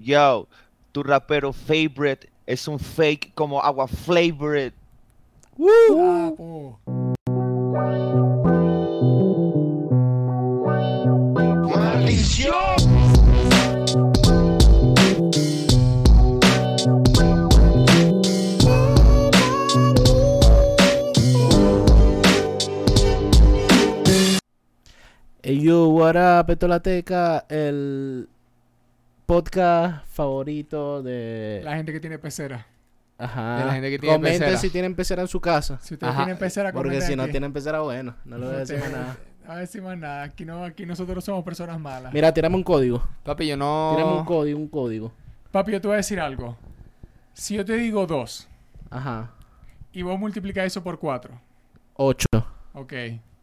Yo, tu rapero favorite es un fake como agua flavored. Papo. Hey yo, what up, esto es La Teca, el podcast favorito de... La gente que tiene pecera. Ajá. de la gente que tiene Comenten pecera. si tienen pecera en su casa. Si ustedes Ajá, tienen pecera, Porque si no tienen pecera, bueno, no le voy a decir más Ustedes- nada. No más nada. Aquí, no, aquí nosotros somos personas malas. Mira, tirame un código. Papi, yo no. Tirame un código, un código. Papi, yo te voy a decir algo. Si yo te digo 2 Ajá. y vos multiplicas eso por 4, Ocho. ok,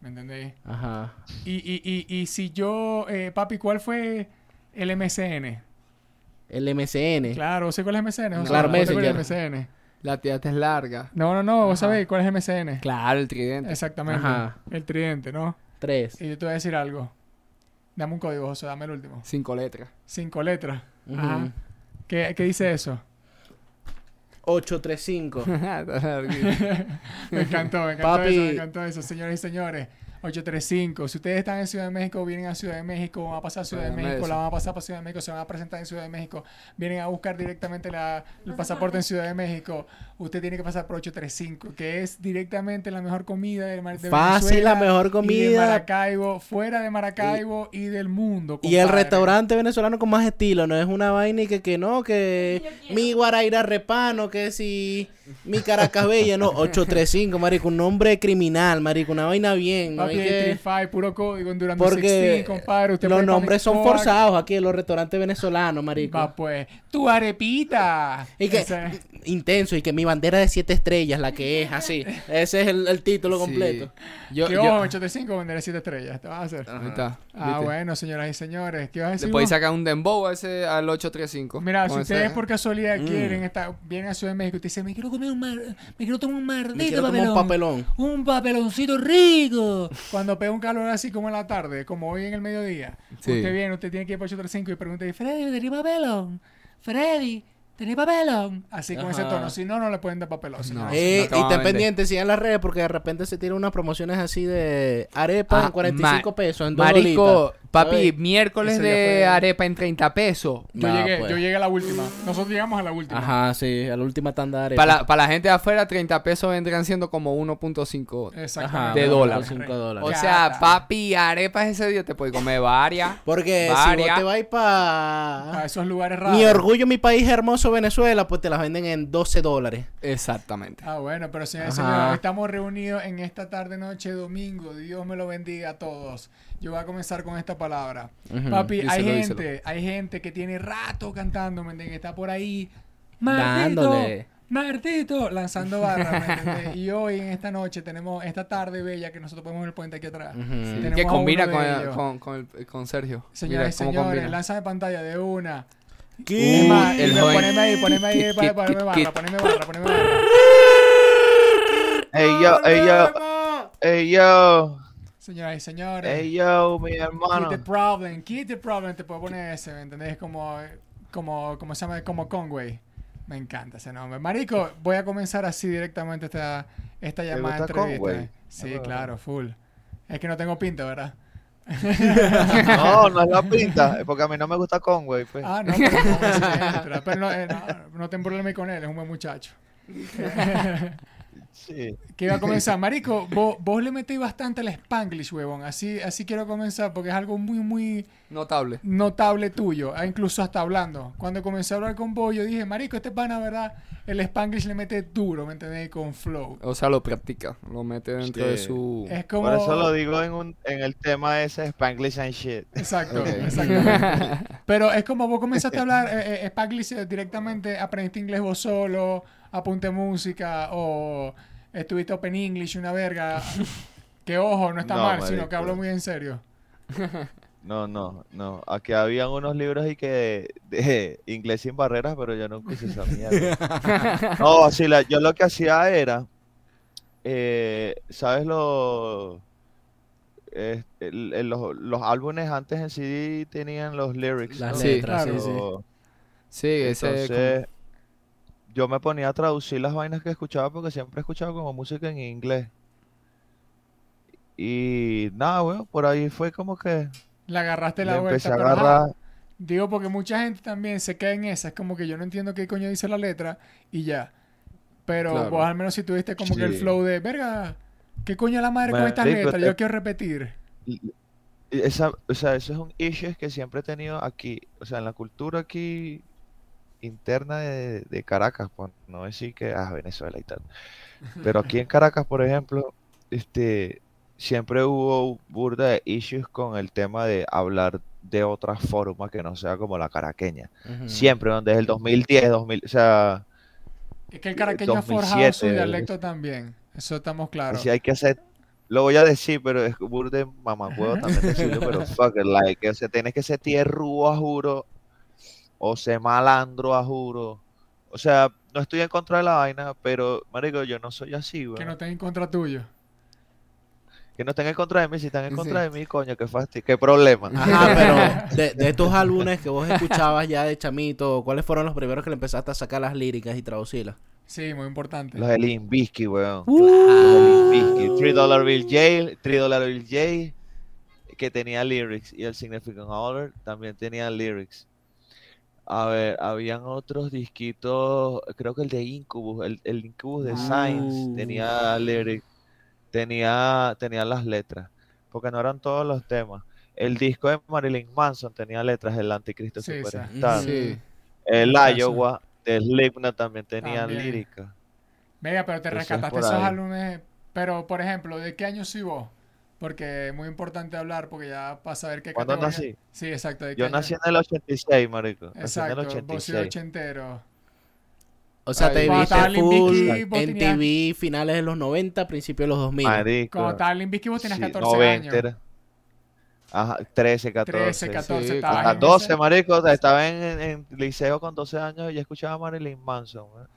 ¿me entendéis? Ajá. Y, y, y, y si yo, eh, papi, ¿cuál fue el MCN? El MCN. Claro, ¿sé cuál es MCN? José? Claro, ¿Vos te acuerdas Messenger. MCN? La tía te es larga. No, no, no, vos sabéis cuál es MCN. Claro, el tridente. Exactamente. Ajá. El tridente, ¿no? Tres. Y yo te voy a decir algo. Dame un código, José, dame el último. Cinco letras. Cinco letras. Ajá. ¿Qué, qué dice eso? Ocho, tres, cinco. Está larguito. Me encantó, me encantó Papi. eso, me encantó eso, señores y señores. 835. Si ustedes están en Ciudad de México, vienen a Ciudad de México, van a pasar a Ciudad de Dame México, eso. la van a pasar para Ciudad de México, se van a presentar en Ciudad de México, vienen a buscar directamente la- el pasaporte en Ciudad de México, usted tiene que pasar por 835, que es directamente la mejor comida de, Mar- de Fácil, Venezuela la mejor y de comida. Maracaibo, fuera de Maracaibo y, del mundo. Y el restaurante venezolano con más estilo, no es una vaina y que, que no, que mi Guaraira Repano, que si mi Caracas Bella, no, 835, marico, un nombre criminal, marico, una vaina bien, no Papi, hay que... Trify, puro código en Durango Porque 16, compadre. Usted los nombres son forzados aquí en los restaurantes venezolanos, marico. Va pues, tu arepita. Y que, Ese- intenso, y que mi bandera de siete estrellas, la que es así. Ese es el, el título completo. Sí. Yo, ¿Qué yo... ojo, 85 venderé 7 estrellas? ¿Te vas a hacer? Ahí está. Ah, ¿viste? bueno, señoras y señores. ¿Qué vas a decir? Le podéis sacar un dembow a ese, al 835. Mira, si ustedes ese- por casualidad Mm. quieren estar, vienen a Ciudad de México y te dicen, me quiero comer un mar, me quiero tomar un quiero tomar un papelón. Un papeloncito rico. Cuando pega un calor así como en la tarde, como hoy en el mediodía. Sí. Usted viene, usted tiene que ir por 835 y pregunta, Freddy, ¿tenés papelón? Freddy, ¿tenés papelón? Así con ese Ajá. tono. Si no, no le pueden dar papelón. No. Eh, no y van a ten vender. pendiente, sigan las redes porque de repente se tiran unas promociones así de arepa Ah, en 45 ma- pesos, en dos Marico. Papi, miércoles de fue- arepa en 30 pesos. Yo, llegué, pues. yo llegué a la última. Nosotros llegamos a la última. Ajá, sí, a la última tanda de arepa. Para la, para la gente de afuera, 30 pesos vendrían siendo como 1.5. Exactamente. De dólar. O sea, papi, arepas ese día te puedes comer varias. Porque si vos te vas A para esos lugares raros. mi orgullo, mi país hermoso, Venezuela, pues te las venden en 12 dólares. Exactamente. Ah, bueno, pero señores y Ajá. señores, estamos reunidos en esta tarde, noche, domingo. Dios me lo bendiga a todos. Yo voy a comenzar con esta palabra. Papi, hay gente, díselo. hay gente que tiene rato cantando, ¿me entiendes? Está por ahí. Martito, Dándole. Martito, lanzando barras, ¿me entiendes? Y hoy, en esta noche, tenemos esta tarde bella que nosotros podemos ver el puente aquí atrás. Que combina con, de el- con, con, el- con Sergio. Señoras y Mira señores, combina. lánzame pantalla de una. ¿Qué? Es más, el y joven. poneme ahí, poneme ahí, para- poneme barra, poneme barra, poneme barra. Ey yo, ey yo, ey yo, Señoras y señores. ey yo, mi Keep hermano. the problem, keep the problem, te puedo poner ese, ¿me entendés? Como, como, como se llama, como Conway. Me encanta ese nombre. Marico, voy a comenzar así directamente esta, esta llamada gusta entrevista. Conway? Sí, claro, full. Es que no tengo pinta, ¿verdad? No, no es la pinta, porque a mí no me gusta Conway, pues. Ah, no, pero, no. Pero no, eh, no, no te embrolemes con él, es un buen muchacho. Sí. Que iba a comenzar. Marico, vos, vos le metéis bastante al Spanglish, huevón. Así, así quiero comenzar porque es algo muy, muy Notable. notable tuyo. ah, Incluso hasta hablando. Cuando comencé a hablar con vos, yo dije, Marico, este pana, ¿verdad? El Spanglish le mete duro, ¿me entendés? Con flow. O sea, lo practica. Lo mete dentro de Sí. su... Es como... Por eso lo digo en, un, en el tema ese, Spanglish and shit. Exacto, Ok. exactamente. Pero es como vos comenzaste a hablar eh, eh, Spanglish eh, directamente, aprendiste inglés vos solo, apunte música o estuviste Open English, una verga. Que ojo, no está No, mal, sino que hablo muy en serio. No, no, no. Aquí habían unos libros y que de inglés sin barreras, pero yo nunca hice esa mierda. No, sí, la- yo lo que hacía era, eh, ¿sabes lo, eh, el- el- los, los álbumes antes en CD tenían los lyrics, Las ¿no? letras, Claro. sí, sí. Pero- Sí, ese... como- Entonces, yo me ponía a traducir las vainas que escuchaba porque siempre he escuchado como música en inglés. Y nada, weón, por ahí fue como que Le agarraste le la empecé vuelta. a pero ajá, agarrar. digo porque mucha gente también se cae en esa. Es como que yo no entiendo qué coño dice la letra y ya. Pero Claro. vos al menos si tuviste como que el flow de, verga, ¿qué coño es la madre con estas letras? Yo quiero repetir. Esa, o sea, eso es un issue que siempre he tenido aquí, o sea, en la cultura aquí interna de, de Caracas, por no decir que, ah, Venezuela y tal. Pero aquí en Caracas, por ejemplo, este, siempre hubo burda de issues con el tema de hablar de otra forma que no sea como la caraqueña. Siempre, donde es el 2010, 2000, o sea, Es que el caraqueño ha forjado 2007, su dialecto también. Eso estamos claros. así hay que hacer, lo voy a decir, pero es burda de mamacuevo también decirlo, pero fuck it, like, o sea, tienes que ser tierrúo a juro, o ser malandro a juro. O sea, no estoy en contra de la vaina, pero, marico, yo no soy así, Que weón. no estén en contra tuyo. Que no estén en contra de mí, si están en Sí. contra de mí, coño, qué fastidio, qué problema. Ajá, pero de, de estos álbumes que vos escuchabas ya de chamito, ¿cuáles fueron los primeros que le empezaste a sacar las líricas y traducirlas? Sí, muy importante. Los de Limbisky, weón. Uh. Los de Limbisky. Three Dollar Bill J, Three Dollar Bill J, que tenía lyrics. Y el Significant Other también tenía lyrics. A ver, habían otros disquitos, creo que el de Incubus, el, el Incubus de Science Uh. tenía lyrics, tenía, tenía las letras, porque no eran todos los temas. El disco de Marilyn Manson tenía letras, el Anticristo Sí. Superstar. Sí. El. Iowa de Slipknot también tenía También. lírica. Venga, pero te rescataste esos álbumes. Pero, por ejemplo, ¿de qué año sí vos? Porque es muy importante hablar, porque ya para saber qué ¿Cuándo categoría- nací? Sí, exacto. ¿de qué Yo nací en el 86, marico. Nací en el Exacto, vos sí 86. ochentero. O sea, Ay, te cuando viste estaba Limp full en TV finales de los 90, principios de los 2000. Marico. Cuando estaba Limp Bizkit vos tenías sí, 14 90 años. era- Ajá, 13, 14. 13, 14, Sí, en 12, ese- marico. Estaba en, en- en liceo con 12 años y ya escuchaba a Marilyn Manson. ¿eh?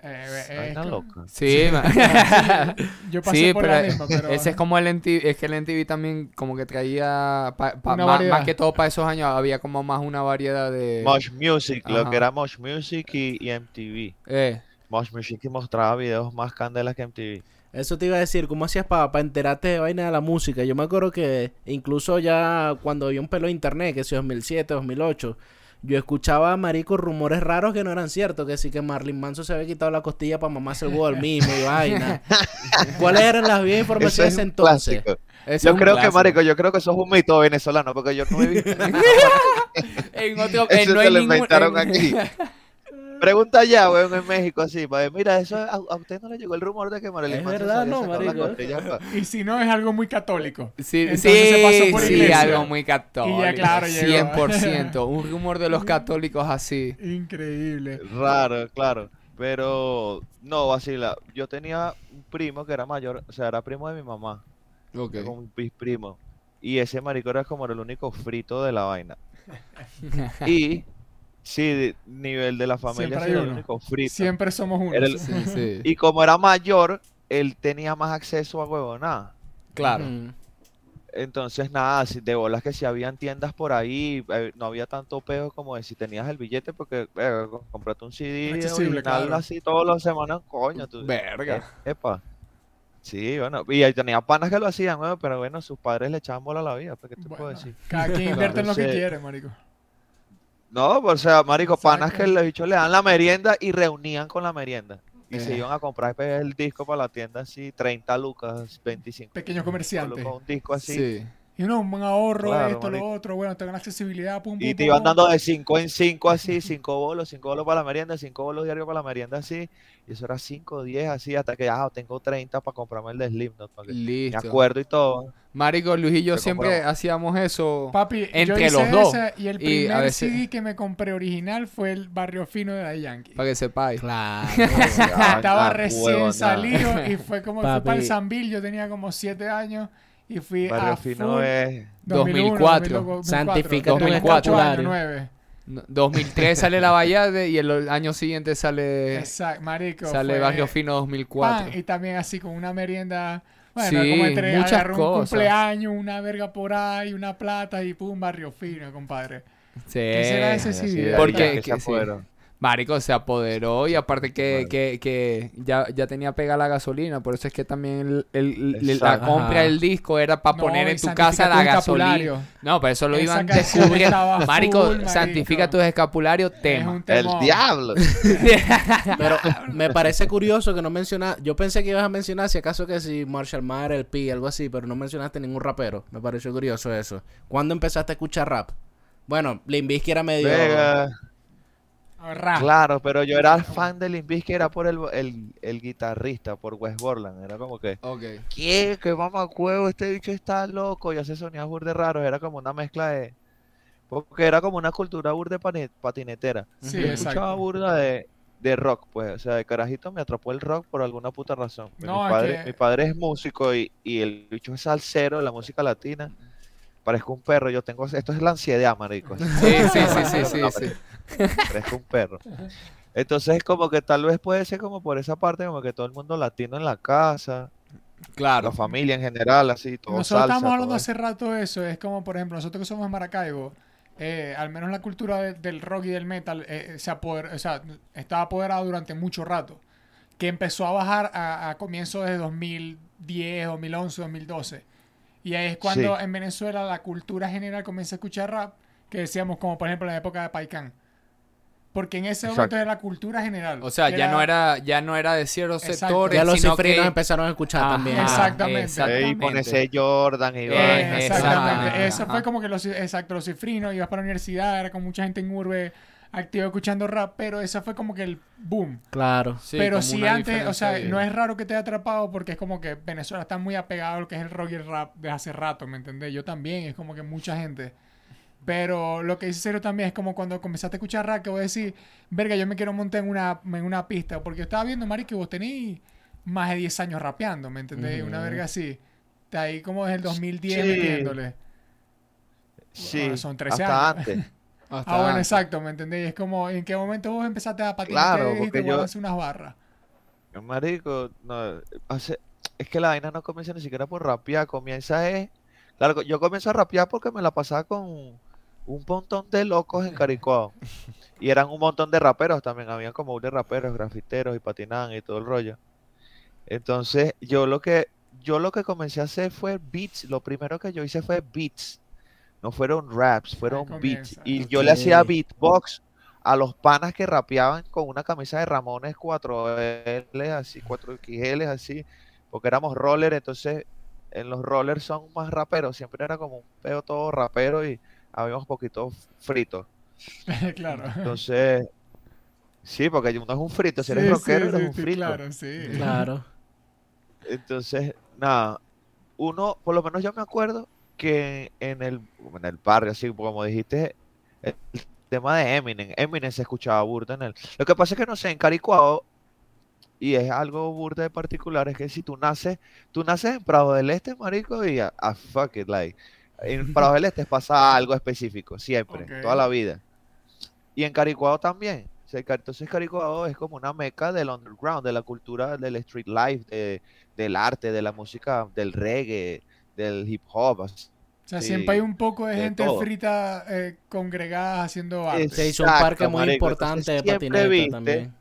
Eh, eh, loca. Sí, ma- Yo pasé sí, por pero, la misma, pero... ese es como el NTV, es que el NTV también como que traía, pa- pa- Una ma- variedad. más que todo para esos años había como más una variedad de... Mosh Music, lo que era Mosh Music y, y MTV. Eh, Mosh Music que mostraba videos más candelas que MTV. Eso te iba a decir, ¿cómo hacías para enterarte de vaina de la música? Yo me acuerdo que incluso ya cuando había un pelo de internet, que si 2007, 2008, yo escuchaba marico rumores raros que no eran ciertos, que sí que Marlin Manson se había quitado la costilla para mamarse el huevo al mismo y vaina. ¿Cuáles eran las viejas informaciones es entonces? Yo creo que, marico, yo creo que eso es un mito venezolano, porque yo no he visto En otro, Eso no se hay lo inventaron en- aquí. Pregunta ya, weón, en México, así, para ver, mira, eso, a, a usted no le llegó el rumor de que Marilyn Es verdad, no, marico. Y si no, es algo muy católico. Sí, Entonces sí, se pasó por sí, iglesia. algo muy católico. claro, llegó. 100%. Un rumor de los católicos así. Increíble. Raro, claro. Pero, no, vacila. Yo tenía un primo que era mayor, o sea, era primo de mi mamá, Ok. era como un bis primo. Y ese marico era como el único frito de la vaina. Y, sí, de- nivel de la familia, Siempre el único frito. Somos uno. Era el- Sí, sí. Y como era mayor, él tenía más acceso a huevonada. Claro. Entonces, nada, de bolas que si habían tiendas por ahí, eh, no había tanto peo como de si tenías el billete, porque eh, co- comprate un CD original claro. así todas las semanas, coño. Tú, Verga. eh, epa. Sí, bueno, y tenía panas que lo hacían, pero bueno, sus padres le echaban bola a la vida, pues, ¿qué te puedo decir? cada quien invierte en lo que quiere, marico. No, o sea, marico, panas que los bichos le dan la merienda y reunían con la merienda. Y se Eh. iban a comprar pues, el disco para la tienda así, 30 lucas, 25. Pequeños comerciantes. Con un disco así. Sí. Y no, un buen ahorro, Claro, esto, marico. lo otro. Bueno, tengo la accesibilidad, pum, pum, Y te iban dando de 5 en 5 así, 5 bolos, 5 bolos para la merienda, 5 bolos diarios para la merienda así. Y eso era 5, 10 así, hasta que ya tengo 30 para comprarme el de Slipknot. que- Me Listo. acuerdo y todo. Marico, Luis y yo Te siempre compramos. hacíamos eso. Papi, yo Entre hice los dos. y el Y primer a veces- CD que me compré original fue el Barrio Fino de Daddy Yankee. Para que sepáis. Claro. Estaba Ah, recién salido y fue como Papi. para el Sambil, yo tenía como 7 años y fui Barrio a Fino full es. 2004. 2004. Santificado Tenía como 8 años, escapulario. 9. No, 2003 sale La Vallade y el año siguiente sale, Exacto, marico. sale fue Barrio Fino pan, 2004. y también así con una merienda. Bueno, Sí, como entre muchas agarró un cosas. cumpleaños, una verga por ahí, una plata y pum, Barrio Fino, compadre. Sí. ¿Qué será ese de Porque- que sí. Marico se apoderó y aparte que, Bueno. que, que ya, ya tenía pega la gasolina, por eso es que también el, el- el- la compra del disco era para No, poner en tu casa tu la gasolina. No, pero eso lo Esa iban descubriendo. Marico, full, marico. santifica tus escapularios, Es tema. El diablo. Pero me parece curioso que no mencionaste. Yo pensé que ibas a mencionar, si acaso, que si Marshall Mayer, el P, algo así, pero no mencionaste ningún rapero. Me pareció curioso eso. ¿Cuándo empezaste a escuchar rap? Bueno, Limbisky era medio. Vega. Claro, pero yo era fan de Limp Bizkit, era por el, el, el guitarrista, por Wes Borland. Era como que, Ok. ¿qué? ¿Qué mamacuevo? Este bicho está loco. Y hace sonidos burde raros. Era como una mezcla de. Porque era como una cultura burde patinetera. Sí, Yo escuchaba burda de, de rock, pues. O sea, de carajito me atrapó el rock por alguna puta razón. Mi, No, es padre, que- mi padre es músico y, y el bicho es salsero de la música latina. Parezco un perro. Yo tengo. Esto es la ansiedad, marico. Sí, sí, sí, sí, sí, No, sí. Parezco un perro. Entonces, como que tal vez puede ser como por esa parte, como que todo el mundo latino en la casa, Claro. la familia en general, así, todo Nosotros salsa. estamos hablando hace rato de eso. Es como, por ejemplo, nosotros que somos de Maracaibo, eh, al menos la cultura de- del rock y del metal eh, se apoder- o sea, estaba apoderada durante mucho rato. Que empezó a bajar a, a comienzos de 2010, 2011, 2012. Y ahí es cuando Sí. en Venezuela la cultura general comienza a escuchar rap, que decíamos como por ejemplo en la época de Paicán. Porque en ese momento Exacto. era la cultura general. O sea, ya no era, ya no era de ciertos Exacto. sectores, Ya los sino cifrinos que... empezaron a escuchar Ajá, también. Exactamente. exactamente. Y con ese Jordan y Eh, exactamente. Eso ajá. fue como que los, exacto, los cifrinos, ibas para la universidad, era con mucha gente en urbe activa escuchando rap, pero eso fue como que el boom. Claro. Sí, pero como si antes, o sea, no es raro que te haya atrapado porque es como que Venezuela está muy apegado a lo que es el rock y el rap de hace rato, ¿me entendés? Yo también, es como que mucha gente. Pero lo que dice Cero también es como cuando comenzaste a escuchar rap que voy a decir, verga, yo me quiero montar en una, en una pista, porque yo estaba viendo, Mari, que vos tenés más de 10 años rapeando, ¿me entendés? Una verga así. Está ahí como desde el 2010 Sí. metiéndole. Sí, Bueno, son 13 hasta años. antes. Hasta Ah, bueno, antes. exacto, ¿me entendés? Es como, ¿en qué momento vos empezaste a patinar Claro, y a yo- hacer unas barras? Marico, no, hace- es que la vaina no comienza ni siquiera por rapear, comienza es... Claro, yo comienzo a rapear porque me la pasaba con un montón de locos en Caricuao. Y eran un montón de raperos también, había como un de raperos, grafiteros y patinaban y todo el rollo. Entonces, yo lo que yo lo que comencé a hacer fue beats, lo primero que yo hice fue beats. No fueron raps, fueron beats. Y yo le hacía beatbox a los panas que rapeaban con una camisa de Ramones 4L, así, 4XL, así, porque éramos roller, entonces en los rollers son más raperos, siempre era como un peo todo rapero y habíamos poquito fritos. claro. Entonces, sí, porque uno es un frito, si eres Sí, rockero sí, eres sí, un sí, frito. Claro, sí. Claro. Entonces, nada, uno, por lo menos yo me acuerdo que en el, en el barrio, así como dijiste, el tema de Eminem, Eminem se escuchaba burda en él. Lo que pasa es que no sé, en Caricuao, y es algo burda de particular, es que si tú naces, tú naces en Prado del Este, marico, y a, a fuck it, like, en Prado del Este pasa algo específico, siempre, toda la vida. Y en Caricuao también. Entonces Caricuao es como una meca del underground, de la cultura del street life, de, del arte, de la música, del reggae, del hip hop. así. O sea, Sí, siempre hay un poco de de gente todo. frita eh, congregada haciendo arte. Se hizo un Exacto, parque muy marico. importante Entonces, de patineta viste también.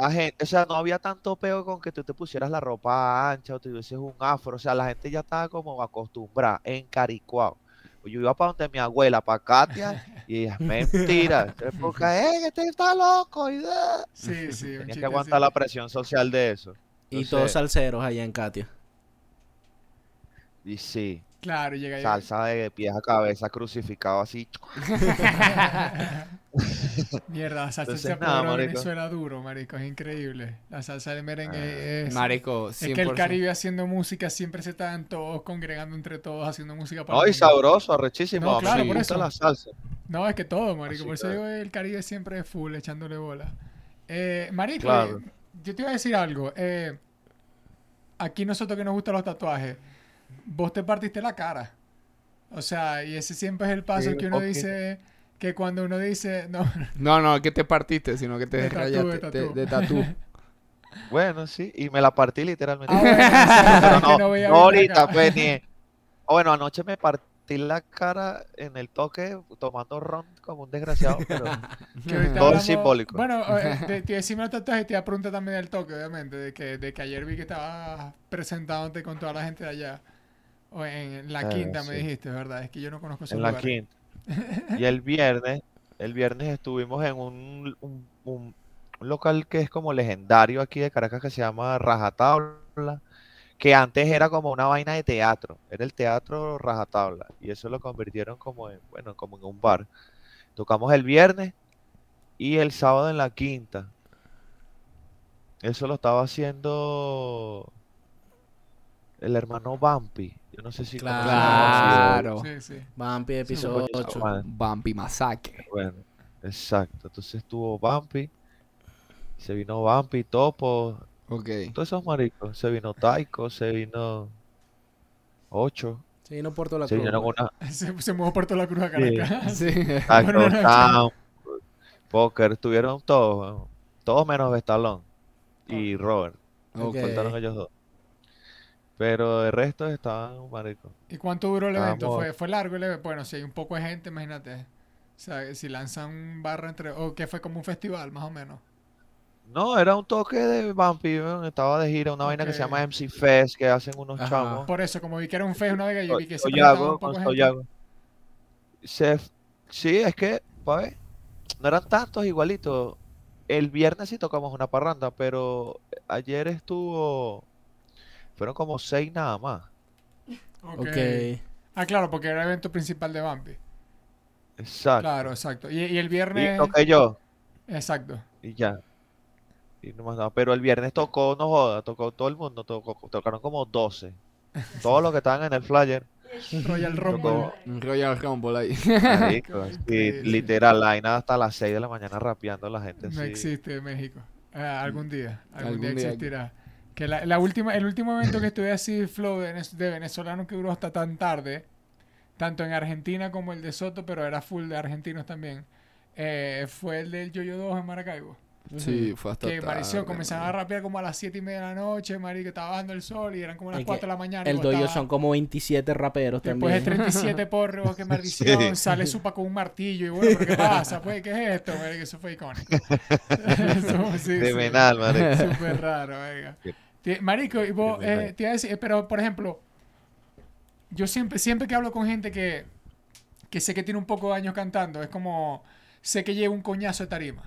A gente, o sea, no había tanto peo con que tú te pusieras la ropa ancha o tuvieses un afro. O sea, la gente ya estaba como acostumbrada en Caricuao. Yo iba para donde mi abuela, para Katia, y ella, mentira. Porque, ¡eh, este está loco! Y, ah". Sí, sí. un Tenías que aguantar la presión social de eso. Y todos salseros allá en Katia. Y sí, Claro, llega salsa de pies a cabeza, crucificado así. Mierda, la salsa Entonces, se apoderó de. Venezuela duro, marico. Es increíble. La salsa de merengue Ah, es... Marico, Es que el 100%. Caribe haciendo música siempre se están todos congregando entre todos haciendo música para No, el y mundo. sabroso, arrechísimo. No, claro, por eso. la salsa. No, es que todo, marico. Así Por eso que- digo, el Caribe siempre es full, echándole bola. Eh, marico, Claro. eh, yo te iba a decir algo. Eh, aquí nosotros que nos gustan los tatuajes, vos te partiste la cara. O sea, y ese siempre es el paso Sí, que uno dice... Que cuando uno dice... No, No, no, que te partiste, sino que te De rayaste de tatú. de, de tatú. Bueno, sí, y me la partí literalmente. Ah, bueno, es no, no bien ahorita, pues ni. o Bueno, anoche me partí la cara en el toque tomando ron como un desgraciado, pero Todo hablamos- simbólico. Bueno, eh, te, te decimos el tatuaje y te iba a preguntar también del toque, obviamente, de que, de que ayer vi que estabas presentándote con toda la gente de allá. O en la Ah, quinta me sí. dijiste, ¿verdad? Es que yo no conozco ese en la lugar. quinta. Y el viernes, el viernes estuvimos en un, un- local que es como legendario aquí de Caracas que se llama Rajatabla, que antes era como una vaina de teatro, era el teatro Rajatabla, y eso lo convirtieron como en, bueno, como en un bar. Tocamos el viernes y el sábado en la quinta. Eso lo estaba haciendo el hermano Bumpy. Yo no sé si Bumpy, Claro. Sí, sí. Vampi, episodio coño, 8. madre. Bumpy Masacre. Bueno, exacto. Entonces estuvo Bumpy, se vino Bumpy, Topo, Ok. todos esos maricos. Se vino Taiko, se vino Ocho, Sí, no Puerto La se Cruz. vinieron una Se, se mudó por toda la cruz a Sí. Caracas. Sí. Bueno, Poker, estuvieron todos, todos menos Bestalón y Robert. Ok. Faltaron ellos dos. Pero el resto estaban maricos. ¿Y cuánto duró el evento? ¿Fue, fue largo el evento? Bueno, si hay un poco de gente, imagínate. O sea, si lanzan barra entre... O que fue como un festival, más o menos. No, era un toque de Bumpy, estaba de gira, una vaina que se llama MC Fest, que hacen unos Ajá. chamos. Por eso, como vi que era un fest una vez, yo vi que se un poco gente. Se, sí, es que, pa' ver, no eran tantos igualitos. El viernes sí tocamos una parranda, pero ayer estuvo, fueron como seis nada más. Ok. Ok. Ah, claro, porque era el evento principal de Bambi. Exacto. Claro, exacto. Y, y el Y viernes... toqué yo, Exacto. y ya. Y no más nada. Pero el viernes tocó, no joda, tocó todo el mundo, tocó, tocaron como 12. Todos los que estaban en el flyer. Royal Rumble. Royal Rumble ahí. marico, sí, literal, la vaina hasta las 6 de la mañana rapeando la gente No así. existe en México. Ah, algún día. Algún, Algún día día. existirá. Que la, la última, el último evento que estuve así, flow de, de venezolano que duró hasta tan tarde, tanto en Argentina como el de Soto, pero era full de argentinos también, eh, fue el del Yoyo 2 en Maracaibo. Sí, fue hasta Que tarde, comenzaban a rapear como a las 7 y media de la noche, marico, estaba bajando el sol y eran como las Es que 4 de la mañana. El doyo son como 27 raperos Después de también. 37 porros, qué maldición, Sí. sale Supa con un martillo y bueno, ¿pero qué pasa? Pues, ¿qué es esto? marico? Eso fue icónico. Eso, sí, De sí. menal, marico. Súper raro, venga. Marico, y vos, eh, te iba a decir, eh, pero por ejemplo, yo siempre, siempre que hablo con gente que, que sé que tiene un poco de años cantando, es como, sé que lleva un coñazo de tarima.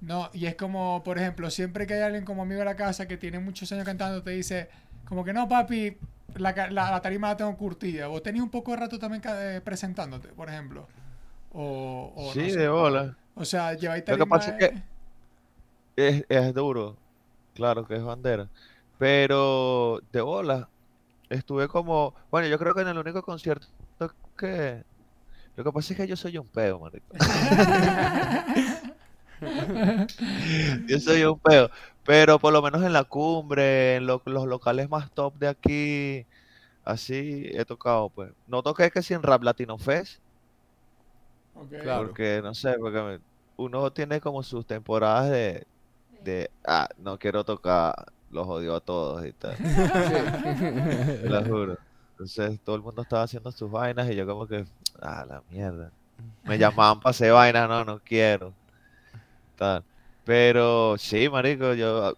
¿no? Y es como, por ejemplo, siempre que hay alguien como amigo de la casa que tiene muchos años cantando, te dice, como que no, papi, la, la, la tarima la tengo curtida. Vos tenés un poco de rato también eh, presentándote, por ejemplo. O, o no Sí, sé. de bola. O sea, lleváis Lo que tarima. pasa es que- Es, es duro. Claro que es bandera. Pero de bola. Estuve como. Bueno, yo creo que en el único concierto que. Lo que pasa es que yo soy un peo, marico. Yo soy un peo. Pero por lo menos en la cumbre, en lo- los locales más top de aquí, así he tocado, pues. No toqué que si en Rap Latino Fest. Claro. porque no sé, porque uno tiene como sus temporadas de, de, ah, no quiero tocar, los odio a todos y tal, te lo juro. Entonces todo el mundo estaba haciendo sus vainas y yo como que, ah, la mierda. Me llamaban para hacer vainas, no, no quiero. Tal. Pero sí, marico, yo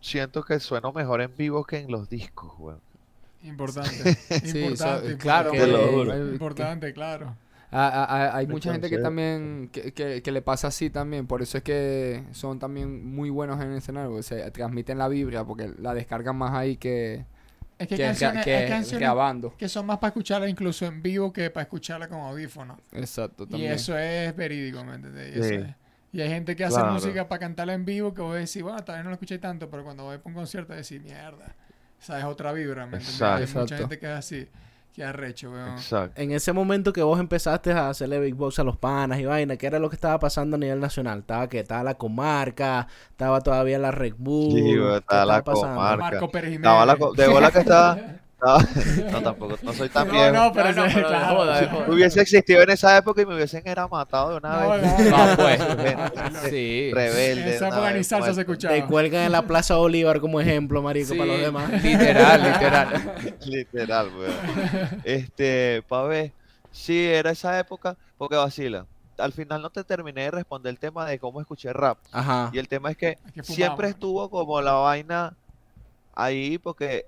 siento que sueno mejor en vivo que en los discos, weón. Importante. Sí, importante. so- claro. Que- Importante, claro. Hay mucha gente que también que, que- que le pasa así también, por eso es que son también muy buenos en el escenario, porque se transmiten la vibra, porque la descargan más ahí que, Es que, que, canciones, que- canciones grabando. que son más para escucharla incluso en vivo que para escucharla con audífonos. Exacto, Y también. eso es verídico, ¿me entendés? Y, eso Sí. es- y hay gente que hace Claro. música para cantarla en vivo que vos decís, bueno, tal vez no la escuché tanto, pero cuando voy para un concierto decís, mierda. Esa es otra vibra, ¿me? Exacto. Hay mucha gente que es así, que arrecho, weón. Exacto. En ese momento que vos empezaste a hacerle big box a los panas y vaina, ¿qué era lo que estaba pasando a nivel nacional? Estaba que estaba la comarca, estaba todavía la Red Bull. Sí, ¿qué estaba la pasando? comarca. Marco Pérez Jiménez. Estaba la co- de bola que estaba, No, tampoco, no soy tan No, viejo. no, pero, No, no, ese- pero de claro. joda, de joda. Hubiese existido en esa época y me hubiesen era matado de una No, vez. no, no. Ah, pues. Sí. Rebelde. Esa salsa se escuchaba. Te cuelgan en la Plaza Bolívar como ejemplo, marico, Sí, para los demás. Literal, literal. Literal, weón. Este, pa' ver. Sí, era esa época, porque vacila. Al final no te terminé de responder el tema de cómo escuché rap. Ajá. Y el tema es que Es que siempre estuvo como la vaina ahí, porque,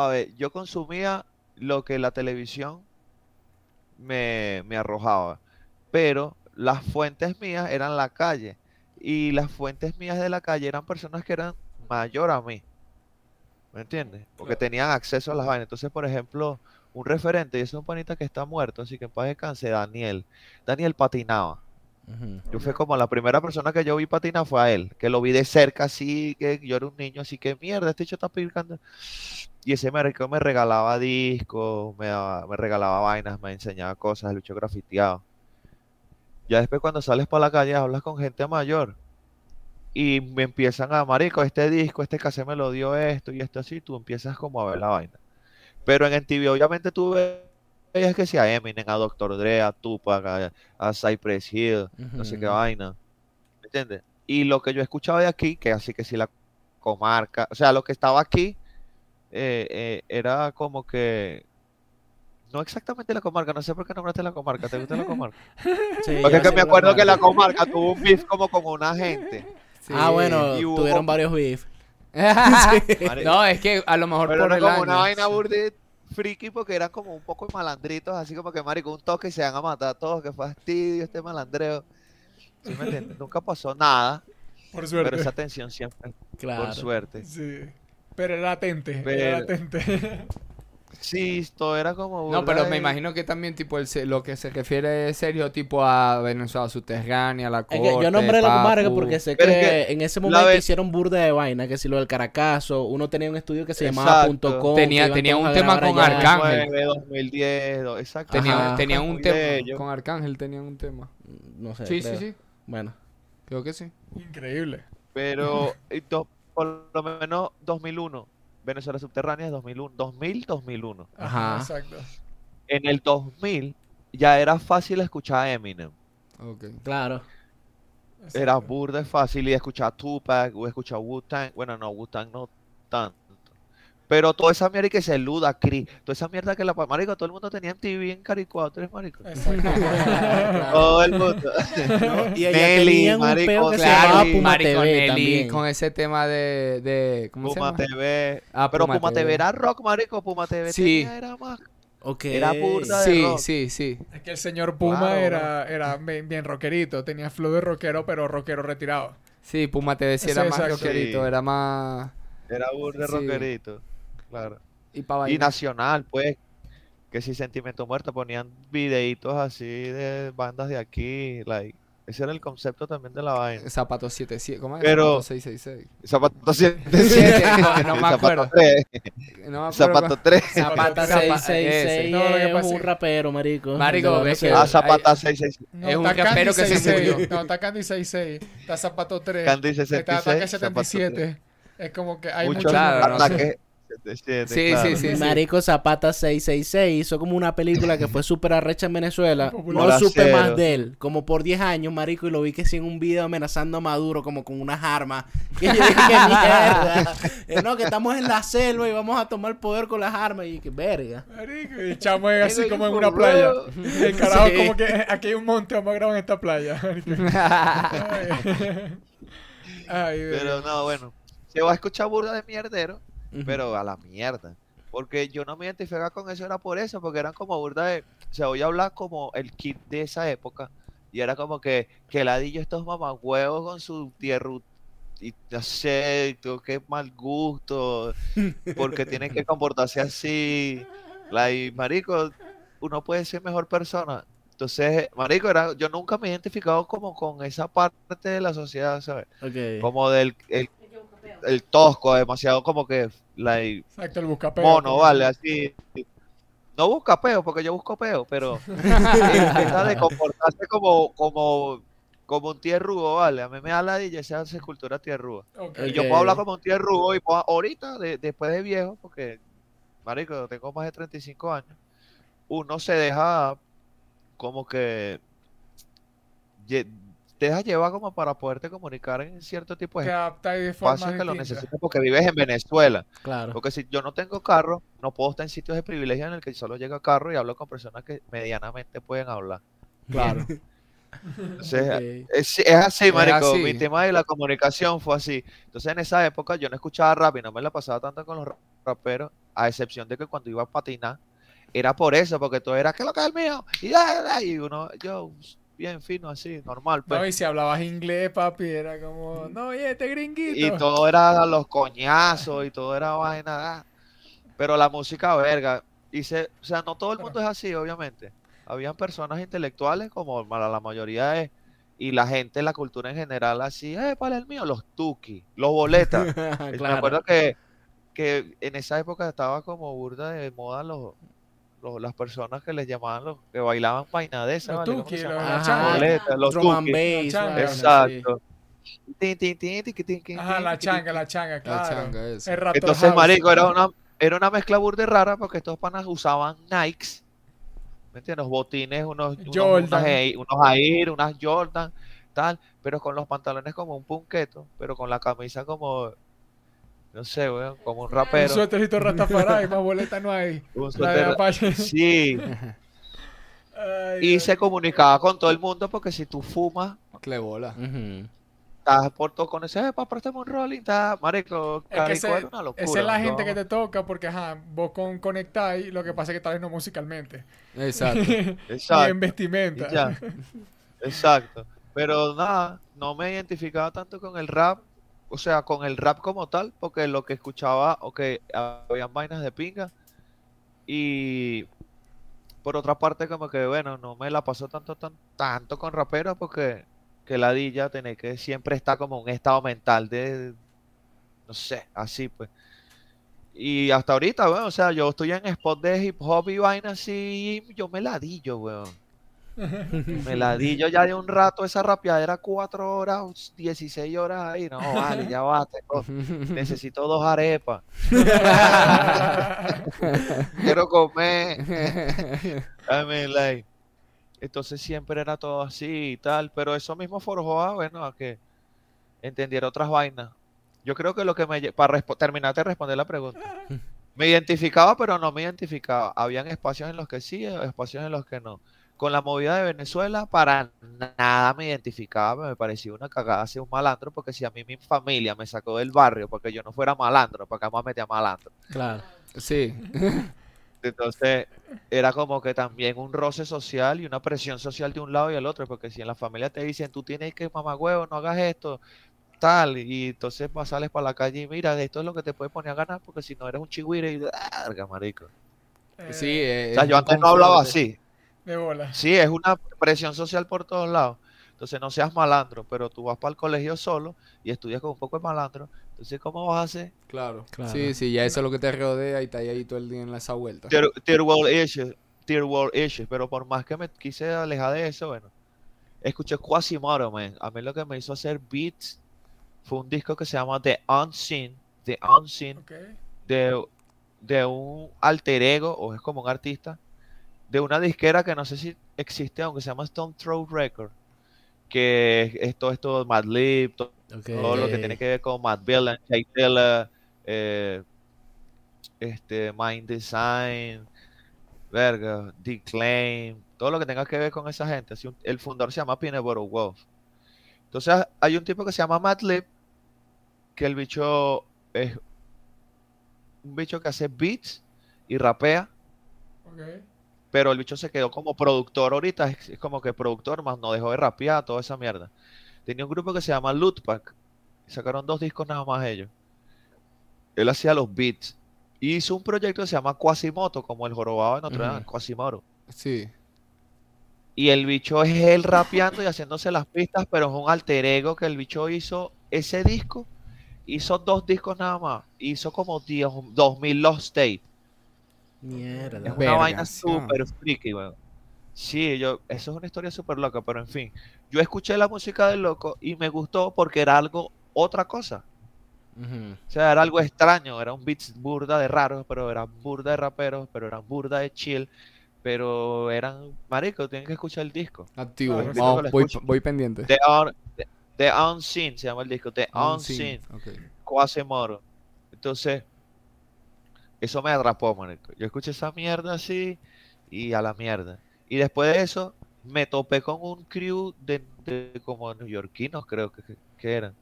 a ver, yo consumía lo que la televisión me, me arrojaba, pero las fuentes mías eran la calle. Y las fuentes mías de la calle eran personas que eran mayor a mí. ¿Me entiendes? Porque Claro. tenían acceso a las vainas. Entonces, por ejemplo, un referente, y es un panita que está muerto, así que en paz descanse, Daniel. Daniel patinaba. Yo fue como la primera persona que yo vi patinar fue a él, que lo vi de cerca así, que yo era un niño, así que mierda, este hecho está picando. Y ese marico me regalaba discos, me, me regalaba vainas, me enseñaba cosas, el bicho grafiteado. Ya después cuando sales para la calle hablas con gente mayor y me empiezan a, marico, este disco, este cassette me lo dio esto y esto así, tú empiezas como a ver la vaina. Pero en MTV obviamente tú veías que sí a Eminem, a Dr. Dre, a Tupac, a, a Cypress Hill, no sé qué vaina. ¿Me entiendes? Y lo que yo escuchaba de aquí, que así que sí la comarca, o sea, lo que estaba aquí eh, eh, era como que no exactamente la comarca, no sé por qué nombraste la comarca, ¿te gusta la comarca? Sí, Porque es que me acuerdo que la comarca. tuvo un beef como con una gente. Sí. Ah, bueno, hubo tuvieron varios beef. no, es que a lo mejor Pero por era el como año. una vaina burde friki porque eran como un poco malandritos, así como que marico, un toque y se van a matar a todos, que fastidio este malandreo. ¿Sí me entiendes? Nunca pasó nada, Por pero suerte. esa tensión siempre, Claro. por suerte. Sí. Pero era latente. Pero- Era latente. Sí, todo era como No, pero me imagino que también tipo el, se- lo que se refiere serio tipo a Venezuela subterránea, la Es corte, que yo nombré la comarca porque sé que, es que en ese momento hicieron burda de vaina, que si lo del Caracazo, uno tenía un estudio que se llamaba Exacto. Punto .com, Tenía- tenía un tema con allá. Arcángel. 2009, 2010, do- exacto. Tenía, Ajá. tenía un tema con Arcángel, tenían un tema. No sé. Sí, creo. sí, sí. Bueno. Creo que sí. Increíble. Pero do- por lo menos 2001, Venezuela subterránea es 2001, 2000, 2001. Ajá. Exacto. En el 2000 ya era fácil escuchar a Eminem. Ok. Claro. Era exacto. burda de fácil y escuchar Tupac o escuchar Wu-Tang. Bueno, no, Wu-Tang no tanto. Pero toda esa mierda que se luda, Cri, toda esa mierda que la marico, todo el mundo tenía MTV en Caricuado, tres marico. Exacto. Todo el mundo. Y allá Nelly, tenían un marico, peo que se claro, llamaba y Puma Marico TV Nelly también. con ese tema de, de ¿cómo Puma se llama? TV. Ah, Pero Puma Puma, TV. TV era rock, marico. Puma TV Sí. tenía, era más. Ok. Era burda de Sí, rock. sí, sí. Es que el señor Puma Claro, era, era bien, bien rockerito. Tenía flow de rockero, pero rockero retirado. Sí, Puma TV sí Sí, era más exacto. rockerito, Sí. era más Era burda de Sí. rockerito. Claro. y para Y nacional, pues. Que si Sentimiento Muerto ponían videitos así de bandas de aquí. Like. Ese era el concepto también de la vaina. Zapato 77, ¿cómo es? Pero- Zapato 666. Zapato 77. No me acuerdo. Zapato 3. No me acuerdo Zapato cuál- 3. Zapata Zapa- 666 ese. No, es pasa un es- rapero, marico. Marico, verdad, que- no Ah. Zapata 666. No, Es un está rapero que se 66. murió. No, está Candy 66. Está Zapato 3. Candy Está 66. Ataque Zapato 77. Es como que hay Muchos muchos. Claro, no sé. Ataques. 77, Sí, claro. sí, sí, sí. Marico Zapata 666 hizo como una película que fue súper arrecha en Venezuela. No supe más de él. Como por 10 años, marico, y lo vi que sí en un video amenazando a Maduro como con unas armas. Y yo dije, qué mierda. Eh, no, que estamos en la selva y vamos a tomar poder con las armas. Y que verga. Marico, y el chamo es así como en una playa. El carajo Sí. como que eh, aquí hay un monte, vamos a grabar en esta playa. marico. Ay, Ay, Pero no, bueno. Se va a escuchar burda de mierdero. Pero a la mierda. Porque yo no me identificaba con eso, era por eso, porque eran como burda de. O sea, voy a hablar como el kit de esa época. Y era como que, que ladillo estos mamagüevos con su tierra y no sé, qué mal gusto, porque tienen que comportarse así. Y marico, uno puede ser mejor persona. Entonces, marico, era, yo nunca me he identificado como con esa parte de la sociedad, ¿sabes? Como del el, el tosco, demasiado como que like, Exacto, el buscapeo. mono, vale, así. No busca peo, porque yo busco peo, pero intenta de comportarse como, como, como un tierrugo, vale. A mí me da la DJ esa escultura tierruga. Ok. Y yo puedo hablar como un tierrugo y puedo, ahorita, de- después de viejo, porque, marico, tengo más de 35 años, uno se deja como que lle- dejas llevar como para poderte comunicar en cierto tipo Te de espacios que lo necesitas porque vives en Venezuela. Claro. Porque si yo no tengo carro, no puedo estar en sitios de privilegio en el que solo llega carro y hablo con personas que medianamente pueden hablar. Claro. Entonces, Ok. es, es así, Es marico. así. Mi tema de la comunicación fue así. Entonces, en esa época yo no escuchaba rap y no me la pasaba tanto con los ra- raperos, a excepción de que cuando iba a patinar, era por eso, porque todo era, ¿qué es lo que es el mío? Y, y uno, yo, bien fino, así, normal. Pues. No, y si hablabas inglés, papi, era como, no, oye, este gringuito. Y todo era los coñazos y todo era vaina. ah. Pero la música, verga. Y se, o sea, no todo el mundo es así, obviamente. Habían personas intelectuales, como la, la mayoría es. Y la gente, la cultura en general, así, eh, ¿cuál es el mío? Los tuki, los boletas. Me acuerdo que, que en esa época estaba como burda de moda los, los- las personas que les llamaban los que bailaban vaina de esa, Los ¿vale? ¿Cómo tuki, se los- llama? la changa. Boletas, los Drum and tuki. bass, changa. vaina, sí. Exacto. Tin, tin, tin, Ajá, la changa, la changa, La claro. changa esa. El Entonces, House. marico, era una, era una mezcla burda y rara porque estos panas usaban Nikes, ¿me entiendes? Unos botines, unos, unos, Jordan. unas Air- unos Air, unas Jordan, tal, pero con los pantalones como un punqueto, pero con la camisa como, no sé, weón, como un Un rapero. suétercito Rastafari, más boleta no hay. Un La de suéter- Apache. Sí, Ay, y Dios. se comunicaba con todo el mundo porque si tú fumas, Qué bola. Estás por todo con ese, eh, pa, préstame un rolling, está, marico, Es que carico, ese- era una locura. Esa es la ¿no? gente que te toca porque, ajá, vos con conectáis, lo que pasa es que tal vez no musicalmente. Exacto. Exacto. en vestimenta. Y. Exacto. Pero nada, no me identificaba tanto con el rap, o sea, con el rap como tal, porque lo que escuchaba, o que habían vainas de pinga. Y por otra parte, como que bueno, no me la pasó tanto, tan, tanto con raperos, porque que la ya tiene que siempre estar como un estado mental de, no sé, así pues. Y hasta ahorita, bueno, o sea, yo estoy en spot de hip hop y vaina así, y yo me ladillo, weón. Me ladillo ya de un rato esa rapeadera, cuatro horas, 16 horas ahí. No, vale, ya tengo- necesito dos arepas. Quiero comer. I mean, like, entonces siempre era todo así y tal, pero eso mismo forjó a, bueno, a que entendiera otras vainas. Yo creo que lo que me, para terminar de responder la pregunta, me identificaba, pero no me identificaba. Habían espacios en los que sí, espacios en los que no. Con la movida de Venezuela, para nada me identificaba, me parecía una cagada ser un malandro, porque si a mí mi familia me sacó del barrio porque yo no fuera malandro, ¿para qué me metía malandro? Claro. Sí. Entonces, era como que también un roce social y una presión social de un lado y del otro, porque si en la familia te dicen, tú tienes que mamá huevo, no hagas esto, tal, y entonces vas, sales para la calle y mira, esto es lo que te puede poner a ganar, porque si no eres un chigüire y verga, marico. Eh, Sí, eh, O sea, yo antes no hablaba así. De bola. Sí, es una presión social por todos lados. Entonces, no seas malandro, pero tú vas para el colegio solo y estudias con un poco de malandro. Entonces, ¿cómo vas a hacer? Claro. Claro. Sí, sí, ya eso es lo que te rodea y está ahí todo el día en esa vuelta. Tier, tier world issues, tier world issues, pero por más que me quise alejar de eso, bueno, escuché Quasimodo, man. A mí lo que me hizo hacer beats fue un disco que se llama The Unseen, The Unseen, Ok. de, de un alter ego, o es como un artista, de una disquera que no sé si existe, aunque se llama Stone Throw Record, que es, es todo esto, Madlib, to- Ok. todo lo que tiene que ver con Jay Dilla, eh, este, Mind Design, verga, Declaim, todo lo que tenga que ver con esa gente. Así, un- el fundador se llama Peanut Butter Wolf. Entonces hay un tipo que se llama Matt Lib, que el bicho es un bicho que hace beats y rapea. Pero el bicho se quedó como productor ahorita, es, como que productor, más no dejó de rapear, toda esa mierda. Tenía un grupo que se llama Lootpack, sacaron dos discos nada más ellos. Él hacía los beats. Y hizo un proyecto que se llama Quasimoto, como el jorobado de Notre Dame, Ujú. Quasimodo. Sí. Y el bicho es él rapeando y haciéndose las pistas, pero es un alter ego que el bicho hizo ese disco. Hizo dos discos nada más. Hizo como 10 2000 Lost Tape. Mierda. Es una Verga, vaina súper freaky, weón. Sí, yo, eso es una historia súper loca, pero en fin. Yo escuché la música del loco y me gustó porque era algo, otra cosa. O sea, era algo extraño, era un beats burda de raros, pero eran burda de raperos, pero eran burda de chill. pero eran, marico, tienen que escuchar el disco. Activo. Voy, pendiente. The, Un- The, The Unseen se llama el disco, The Unseen, Ok. Quasimodo. Entonces, eso me atrapó, marico. Yo escuché esa mierda así y a la mierda. Y después de eso, me topé con un crew de, de como neoyorquinos, creo que, que eran.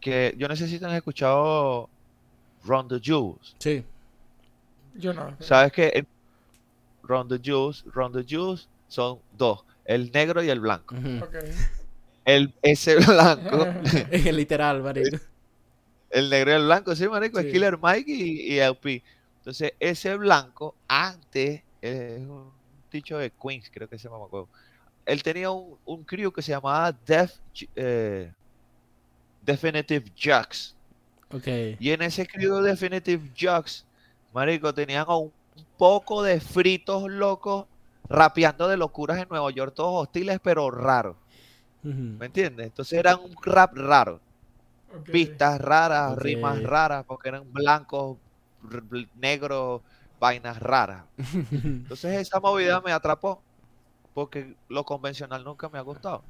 Que yo necesito han escuchado Run the Jewels. Sí. Yo no. ¿Sabes qué? Run the Jewels, Run the Jewels son dos, el negro y el blanco. Ujú. Ok. El, ese blanco, Es literal, marico. el negro y el blanco, sí, marico, Sí. es Killer Mike y, y LP. Entonces, ese blanco, antes, es un dicho de Queens, creo que se llama, me acuerdo. Él tenía un, un crew que se llamaba Def, eh, Definitive Jux. Ok. Y en ese crew Definitive Jux, marico, tenían a un poco de fritos locos rapeando de locuras en Nueva York, todos hostiles, pero raros. ¿Me entiendes? Entonces eran un rap raro. pistas raras, rimas raras, porque eran blancos, negros, vainas raras. Entonces esa movida me atrapó, porque lo convencional nunca me ha gustado.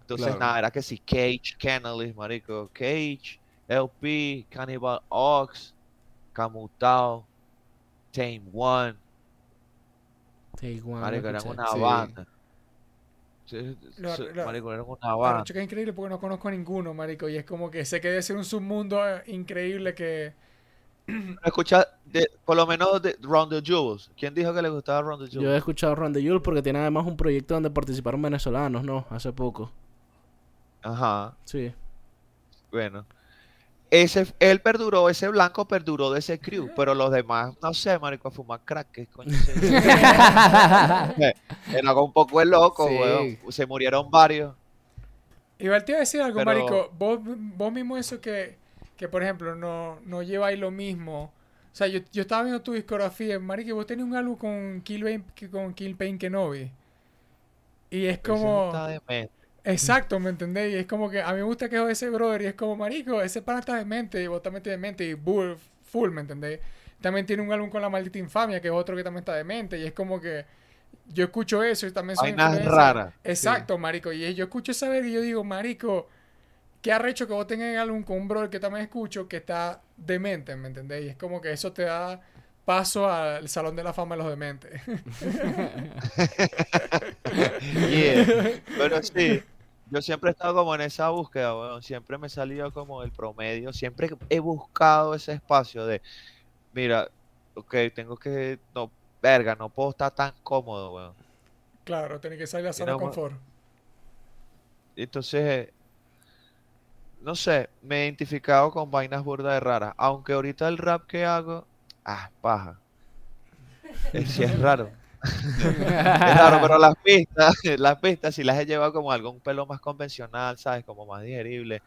Entonces Claro. nada, era que si Cage, Kennelly, marico, Cage, LP, Cannibal Ox, Camutao, Tame One, Take one, marico, lo eran una Sí. banda. Sí, Lo- sí, lo- marico, eran una banda. chico, es increíble porque no conozco a ninguno, marico. Y es como que sé que debe ser un submundo increíble que... Escucha, de- por lo menos de Round the Jewels. ¿Quién dijo que le gustaba Round the Jewels? Yo he escuchado Ron de Yule porque tiene además un proyecto donde participaron venezolanos, ¿no? Hace poco. Ajá. Sí. Bueno, ese, él perduró, ese blanco perduró de ese crew, pero los demás, no sé, marico, a fumar crack, ¿qué coño Era un poco el loco, Sí. weón. Se murieron varios. Igual te iba a decir algo, Pero- marico. Vos, vos mismo eso que, que, por ejemplo, no, no lleváis lo mismo. O sea, yo, yo estaba viendo tu discografía, marico, y vos tenías un álbum con Kill Pain, que- con Kill Pain Kenobi. Y es como... Exacto, ¿me entendéis? Y es como que a mí me gusta que es ese brother y es como, marico, ese pana está de mente y vos también de mente y bull, full, ¿me entendéis? También tiene un álbum con La Maldita Infamia, que es otro que también está de mente y es como que yo escucho eso y también son Vainas raras. Exacto, marico. Y yo escucho esa verga y yo digo, marico, qué arrecho que vos tengas el álbum con un brother que también escucho que está demente, ¿me entendéis? Y es como que eso te da paso al Salón de la Fama de los Dementes. Yeah. Pero sí, yo siempre he estado como en esa búsqueda, weón. Siempre me he salido como el promedio. Siempre he buscado ese espacio de, mira, ok, tengo que, no, verga, no puedo estar tan cómodo, weón. claro, tenés que salir a la zona de no, confort. Entonces, no sé, me he identificado con vainas burdas de raras. Aunque ahorita el rap que hago, ah, paja. Eh, Sí, es raro. Es raro, pero las pistas, las pistas sí las he llevado como algo un pelo más convencional, ¿sabes? Como más digerible.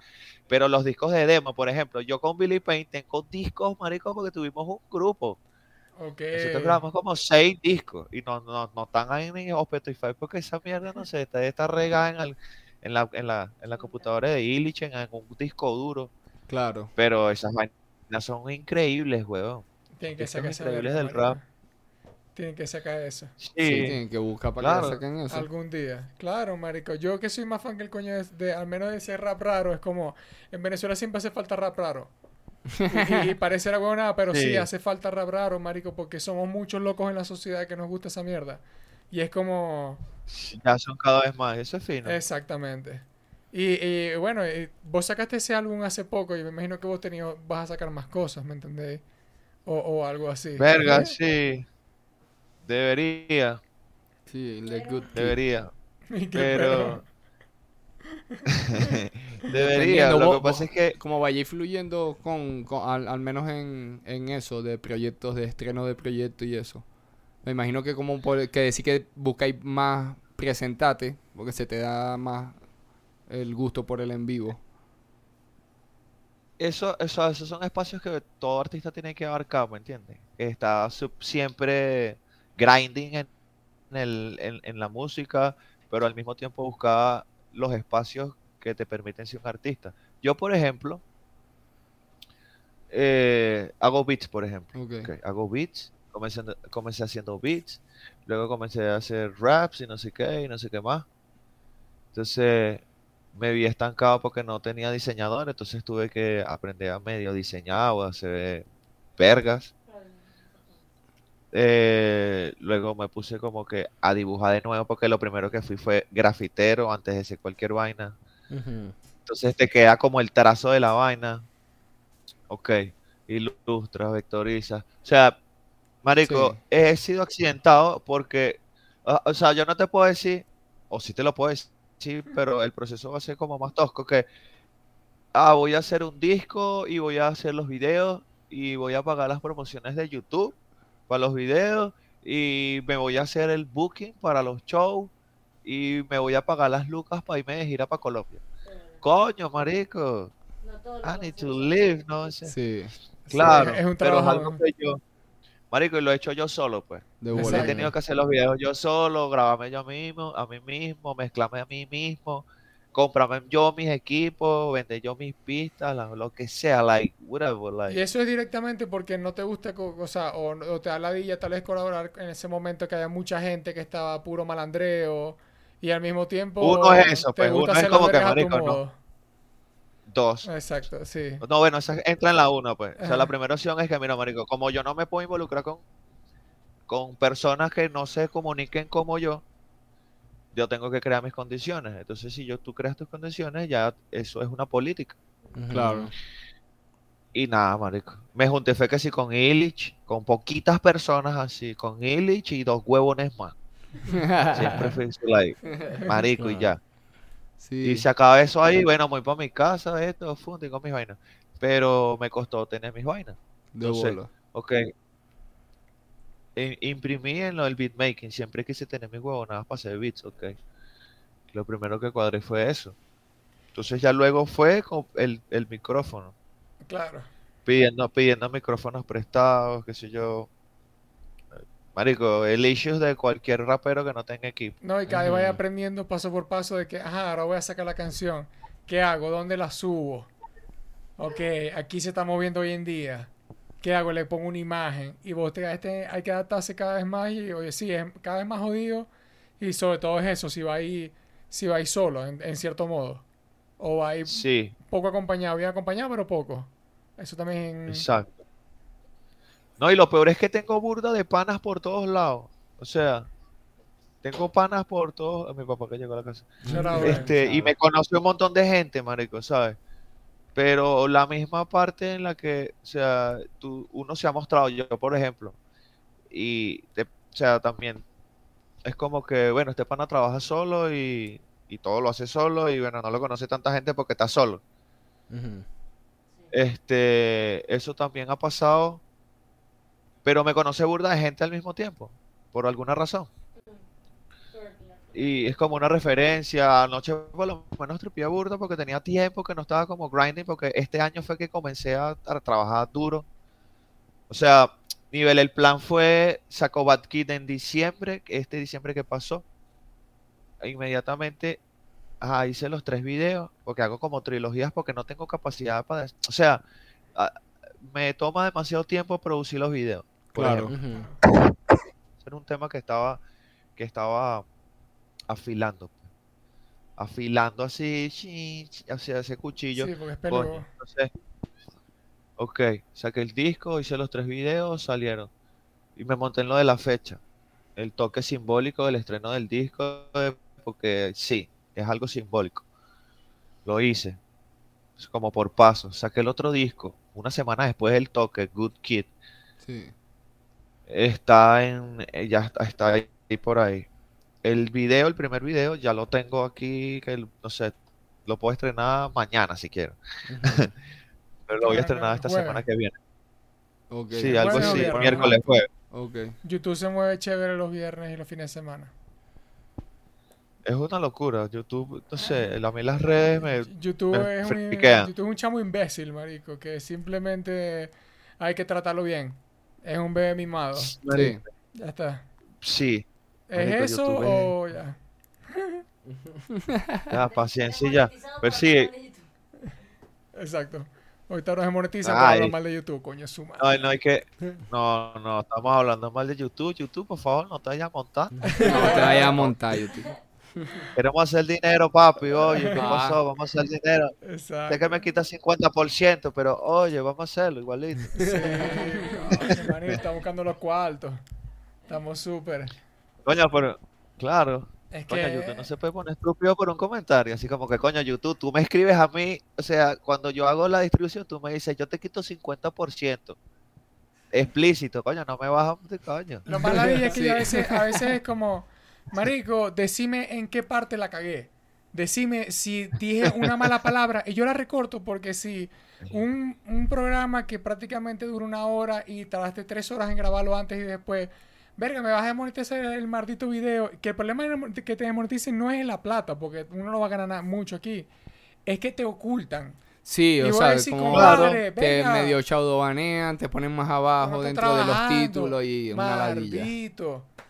Pero los discos de demo, por ejemplo, yo con Billy Payne tengo discos, marico, porque tuvimos un grupo. Ok. Nosotros grabamos como seis discos y no, no, no están ahí en Spotify porque esa mierda, no sé, está, está regada en, el- en, la, en, la, en la computadora de Illich, en, un disco duro. Claro. Pero esas vainas son increíbles, weón. Tienen que sacar esa increíbles del rap. Tienen que sacar eso. Sí, Sí, tienen que buscar para claro. que saquen eso. Algún día. Claro, marico. Yo que soy más fan que el coño de, de- al menos de ese rap raro, es como, en Venezuela siempre hace falta rap raro. Y, y parece la huevonada, pero sí. Sí. hace falta rap raro, marico, porque somos muchos locos en la sociedad que nos gusta esa mierda. Y es como, ya son cada vez más. Eso es fino. exactamente. Y, y, bueno, y vos sacaste ese álbum hace poco y me imagino que vos tenido, vas a sacar más cosas, ¿me entendéis? O, o algo así. Verga, sí. Debería, Sí, The Good debería. Pero. Debería. Lo vos- que pasa es que Como vaya fluyendo con, con- al, al menos en, en eso, de proyectos, de estreno de proyectos y eso. Me imagino que como por, que decir que buscáis más presentate, porque se te da más el gusto por el en vivo. eso, eso, esos son espacios que todo artista tiene que abarcar, ¿me entiendes? Está sub- siempre grinding en, en el, en, en la música, pero al mismo tiempo buscar los espacios que te permiten ser un artista. Yo, por ejemplo, eh, hago beats, por ejemplo. Ok. Ok, Hago beats comencé, comencé haciendo beats, luego comencé a hacer raps y no sé qué, y no sé qué más. Entonces me vi estancado porque no tenía diseñador, entonces tuve que aprender a medio diseñar o hacer vergas. Eh, luego me puse como que a dibujar de nuevo porque lo primero que fui fue grafitero antes de hacer cualquier vaina. Entonces te queda como el trazo de la vaina. Ok. Ilustra, vectoriza. O sea, marico, Sí. he sido accidentado porque, o sea, yo no te puedo decir, o sí te lo puedo decir, pero el proceso va a ser como más tosco que, ah, voy a hacer un disco y voy a hacer los videos y voy a pagar las promociones de YouTube para los videos y me voy a hacer el booking para los shows y me voy a pagar las lucas para irme de gira para Colombia. Coño, marico. I need to live, ¿no? sé. Sí, Claro, es un pero es algo que yo, marico, y lo he hecho yo solo, pues. de. He tenido que hacer los videos yo solo, grabarme yo mismo, a mí mismo, mezclarme a mí mismo, comprarme yo mis equipos, vender yo mis pistas, la- lo que sea, like, whatever, Y like. eso es directamente porque no te gusta, o sea, o, o te da la dilla tal vez colaborar en ese momento que haya mucha gente que estaba puro malandreo y al mismo tiempo Uno es eso, pues, uno es como que, marico, no. Exacto, sí. No, bueno, esa entra en la uno, pues. O sea, Ajá. la primera opción es que, mira, marico, como yo no me puedo involucrar con, con personas que no se comuniquen como yo, yo tengo que crear mis condiciones. Entonces, si yo, tú creas tus condiciones, ya eso es una política. Claro. Y nada, marico. Me junté fue que sí con Illich, con poquitas personas así, con Illich y dos huevones más. Siempre fui like, marico, y ya. Sí. Y se acaba eso ahí, bueno, voy para mi casa, esto, fum, tengo mis vainas. Pero me costó tener mis vainas. de entonces, bola. Ok. Imprimí en lo del beatmaking, siempre quise tener mis huevonadas para hacer beats, ok. Lo primero que cuadré fue eso. Entonces ya luego fue con el, el micrófono. Claro. pidiendo, pidiendo micrófonos prestados, qué sé yo. Marico, el issue de cualquier rapero que no tenga equipo. No, y cada vez vaya aprendiendo paso por paso de que, ajá, ahora voy a sacar la canción. ¿Qué hago? ¿Dónde la subo? Ok, aquí se está moviendo hoy en día. ¿Qué hago? Le pongo una imagen. Y vos te, este, hay que adaptarse cada vez más. Y oye, sí, es cada vez más jodido. Y sobre todo es eso, si va ahí, si va ahí solo, en, en cierto modo. O va ahí Sí, poco acompañado, bien acompañado, pero poco. Eso también. exacto. No, y lo peor es que tengo burda de panas por todos lados. O sea, tengo panas por todos. Mi papá que llegó a la casa. Este, y me conoce un montón de gente, marico, ¿sabes? Pero la misma parte en la que, o sea, tú, uno se ha mostrado, yo por ejemplo, y, te- o sea, también es como que, bueno, este pana trabaja solo y, y todo lo hace solo y, bueno, no lo conoce tanta gente porque está solo. Este, eso también ha pasado, pero me conoce burda de gente al mismo tiempo, por alguna razón. Y es como una referencia. Anoche por lo menos tripié burda porque tenía tiempo que no estaba como grinding, porque este año fue que comencé a, trabajar duro. O sea, nivel, el plan fue, sacó Bad en diciembre, este diciembre que pasó. E inmediatamente hice los tres videos, porque hago como trilogías porque no tengo capacidad para... O sea, me toma demasiado tiempo producir los videos. Por Claro. ejemplo. Era un tema que estaba, que estaba afilando. pues. Afilando así, hacia ese cuchillo. Sí, porque es peludo. entonces, ok, saqué el disco, hice los tres videos, salieron. Y me monté en lo de la fecha. El toque simbólico del estreno del disco, eh, porque sí, es algo simbólico. Lo hice. Es como por paso. Saqué el otro disco, una semana después del toque, Good Kid. Sí. Está en, eh, ya está, está ahí por ahí. El video, el primer video, ya lo tengo aquí, que el- no sé, lo puedo estrenar mañana si quiero. Pero lo voy a estrenar esta jueves. semana que viene. Sí, algo así, viernes. miércoles, jueves. YouTube se mueve chévere los viernes y los fines de semana. Es una locura. YouTube, no sé, a mí las redes me... YouTube me es un. YouTube es un chamo imbécil, marico, que simplemente hay que tratarlo bien. Es un bebé mimado. Sí. Ya está. Sí, ¿Es Marico, eso YouTube es- o ya? ya, paciencia ya. Pero sí, Exacto. Ahorita nos monetizan Ay. para hablar mal de YouTube, coño, suma. No, no hay que. No, no, estamos hablando mal de YouTube. YouTube, por favor, no te vayas a montar. No te vayas a montar, YouTube. Queremos hacer dinero, papi. Oye, ¿qué pasó? Vamos a hacer dinero. Sé Exacto. que me quita 50%, pero oye, vamos a hacerlo igualito. Sí, manito, está buscando los cuartos. Estamos súper. Coño, pero. Claro. Es Coño, que. YouTube no se puede poner estúpido por un comentario. Así como que, coño, YouTube, tú me escribes a mí. O sea, cuando yo hago la distribución, tú me dices, yo te quito 50%. Explícito, coño, no me bajas de coño. Lo más ladilla es que Sí. yo a veces, a veces es como, Marico, decime en qué parte la cagué. Decime si dije una mala palabra y yo la recorto porque si un, un programa que prácticamente dura una hora y tardaste tres horas en grabarlo antes y después, verga, me vas a monetizar el maldito video. Que el problema que te demoneticen no es la plata, porque uno no va a ganar nada- mucho aquí. Es que te ocultan. Sí, o sea, como compadre, te venga. medio chaudobanean, te ponen más abajo dentro de los títulos y una ladilla.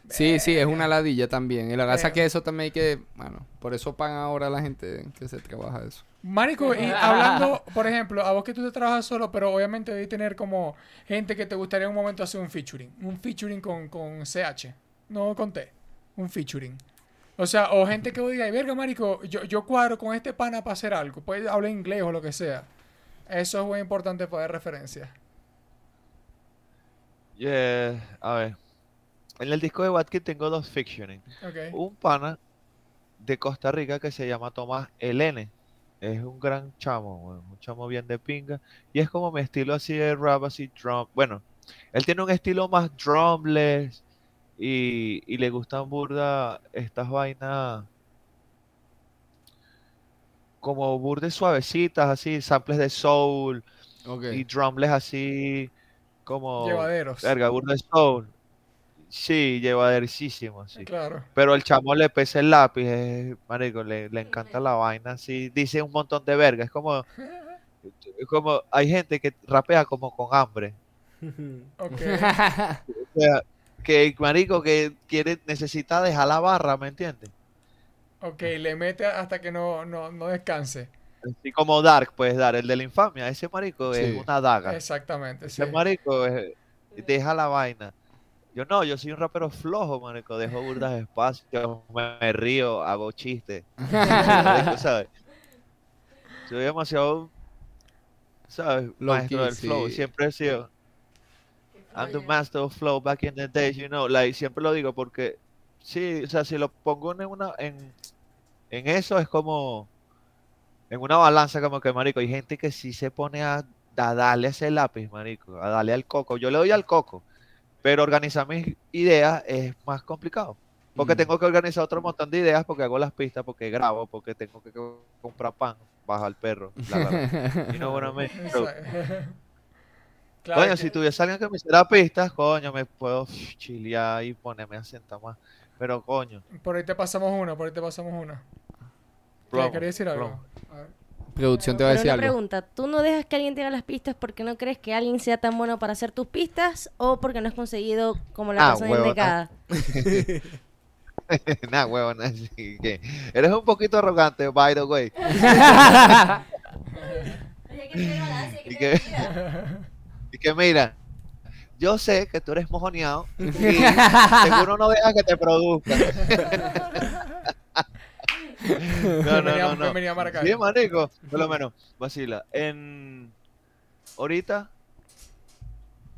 Sí, sí, es una ladilla también. Y la verdad que eso también hay que, bueno, por eso pagan ahora a la gente que se trabaja eso. Marico, y hablando, por ejemplo, a vos que tú te trabajas solo, pero obviamente debes tener como gente que te gustaría en un momento hacer un featuring. Un featuring con, con CH. No con T. Un featuring. O sea, o gente que diga, "Ay, verga, marico, yo, yo cuadro con este pana para hacer algo. Puede hablar inglés o lo que sea. Eso es muy importante para dar referencia. Yeah, a ver. En el disco de Watkins tengo dos fictioning. Ok. Un pana de Costa Rica que se llama Tomás Elene. Es un gran chamo, un chamo bien de pinga. Y es como mi estilo así de rap, así drum. Bueno, él tiene un estilo más drumless y, y le gustan burda estas vainas como burdes suavecitas, así, samples de soul Ok. y drumless así como... Llevaderos. Verga, burda de soul. Sí, llevaderísimo, sí. Claro. Pero el chamo le pesa el lápiz, es- marico, le, le encanta la vaina, así, dice un montón de verga, es como, es como, hay gente que rapea como con hambre, Ok. o sea, que marico que quiere, necesita dejar la barra, ¿me entiendes? ok, le mete hasta que no, no, no descanse. Así como Dark, pues dar, el de la infamia, ese marico es Sí. una daga, Exactamente. Sí. ese marico es- deja la vaina. Yo no, yo soy un rapero flojo, marico, dejo burdas de espacio, me, me río, hago chistes. ¿sabes? Soy demasiado, ¿sabes? Low Maestro key, del flow. Siempre he sido. I'm the master of flow back in the days, you know. Like, siempre lo digo porque, sí, o sea, si lo pongo en una, en, en eso es como, en una balanza como que, marico, hay gente que sí se pone a, a darle ese lápiz, marico, a darle al coco. Yo le doy al coco, pero organizar mis ideas es más complicado. Porque Mm. tengo que organizar otro montón de ideas, porque hago las pistas, porque grabo, porque tengo que co- comprar pan, baja al perro. Mean? So, Exacto. Claro coño, que- si tuviese alguien que me hiciera pistas, coño, me puedo chilear y ponerme a sentar más. Pero coño, Por ahí te pasamos una, por ahí te pasamos una. ¿Qué, plomo, ¿Quería decir algo? A ver. Producción te va a decir una algo. pregunta, ¿tú no dejas que alguien te haga las pistas porque no crees que alguien sea tan bueno para hacer tus pistas o porque no has conseguido como la Ah, persona huevona. indicada? Nah, huevón, así que eres un poquito arrogante, by the way. Y que, y que mira, yo sé que tú eres mojoneado y seguro no dejas que te produzca. no, no, no, no. bienvenida a Maracay. Sí, marico, por lo menos, vacila. En ahorita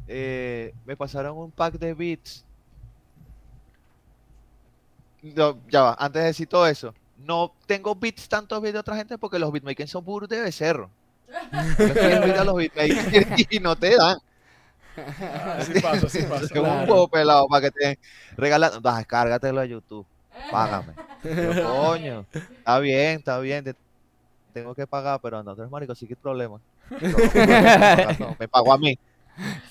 eh, me pasaron un pack de beats. No, ya va, antes de decir todo eso, no tengo beats, tantos beats de otra gente porque los beatmakers son burros de becerro. Yo quiero beats a los beatmakers y no te dan. Ah, sí pasa, sí pasa. Es un huevo pelado para que te regalan. Vas, descárgatelo a YouTube. Págame. Yo, coño, está bien, está bien. te- tengo que pagar, pero no, tres maricos, sí que hay problema. No, me pago a mí.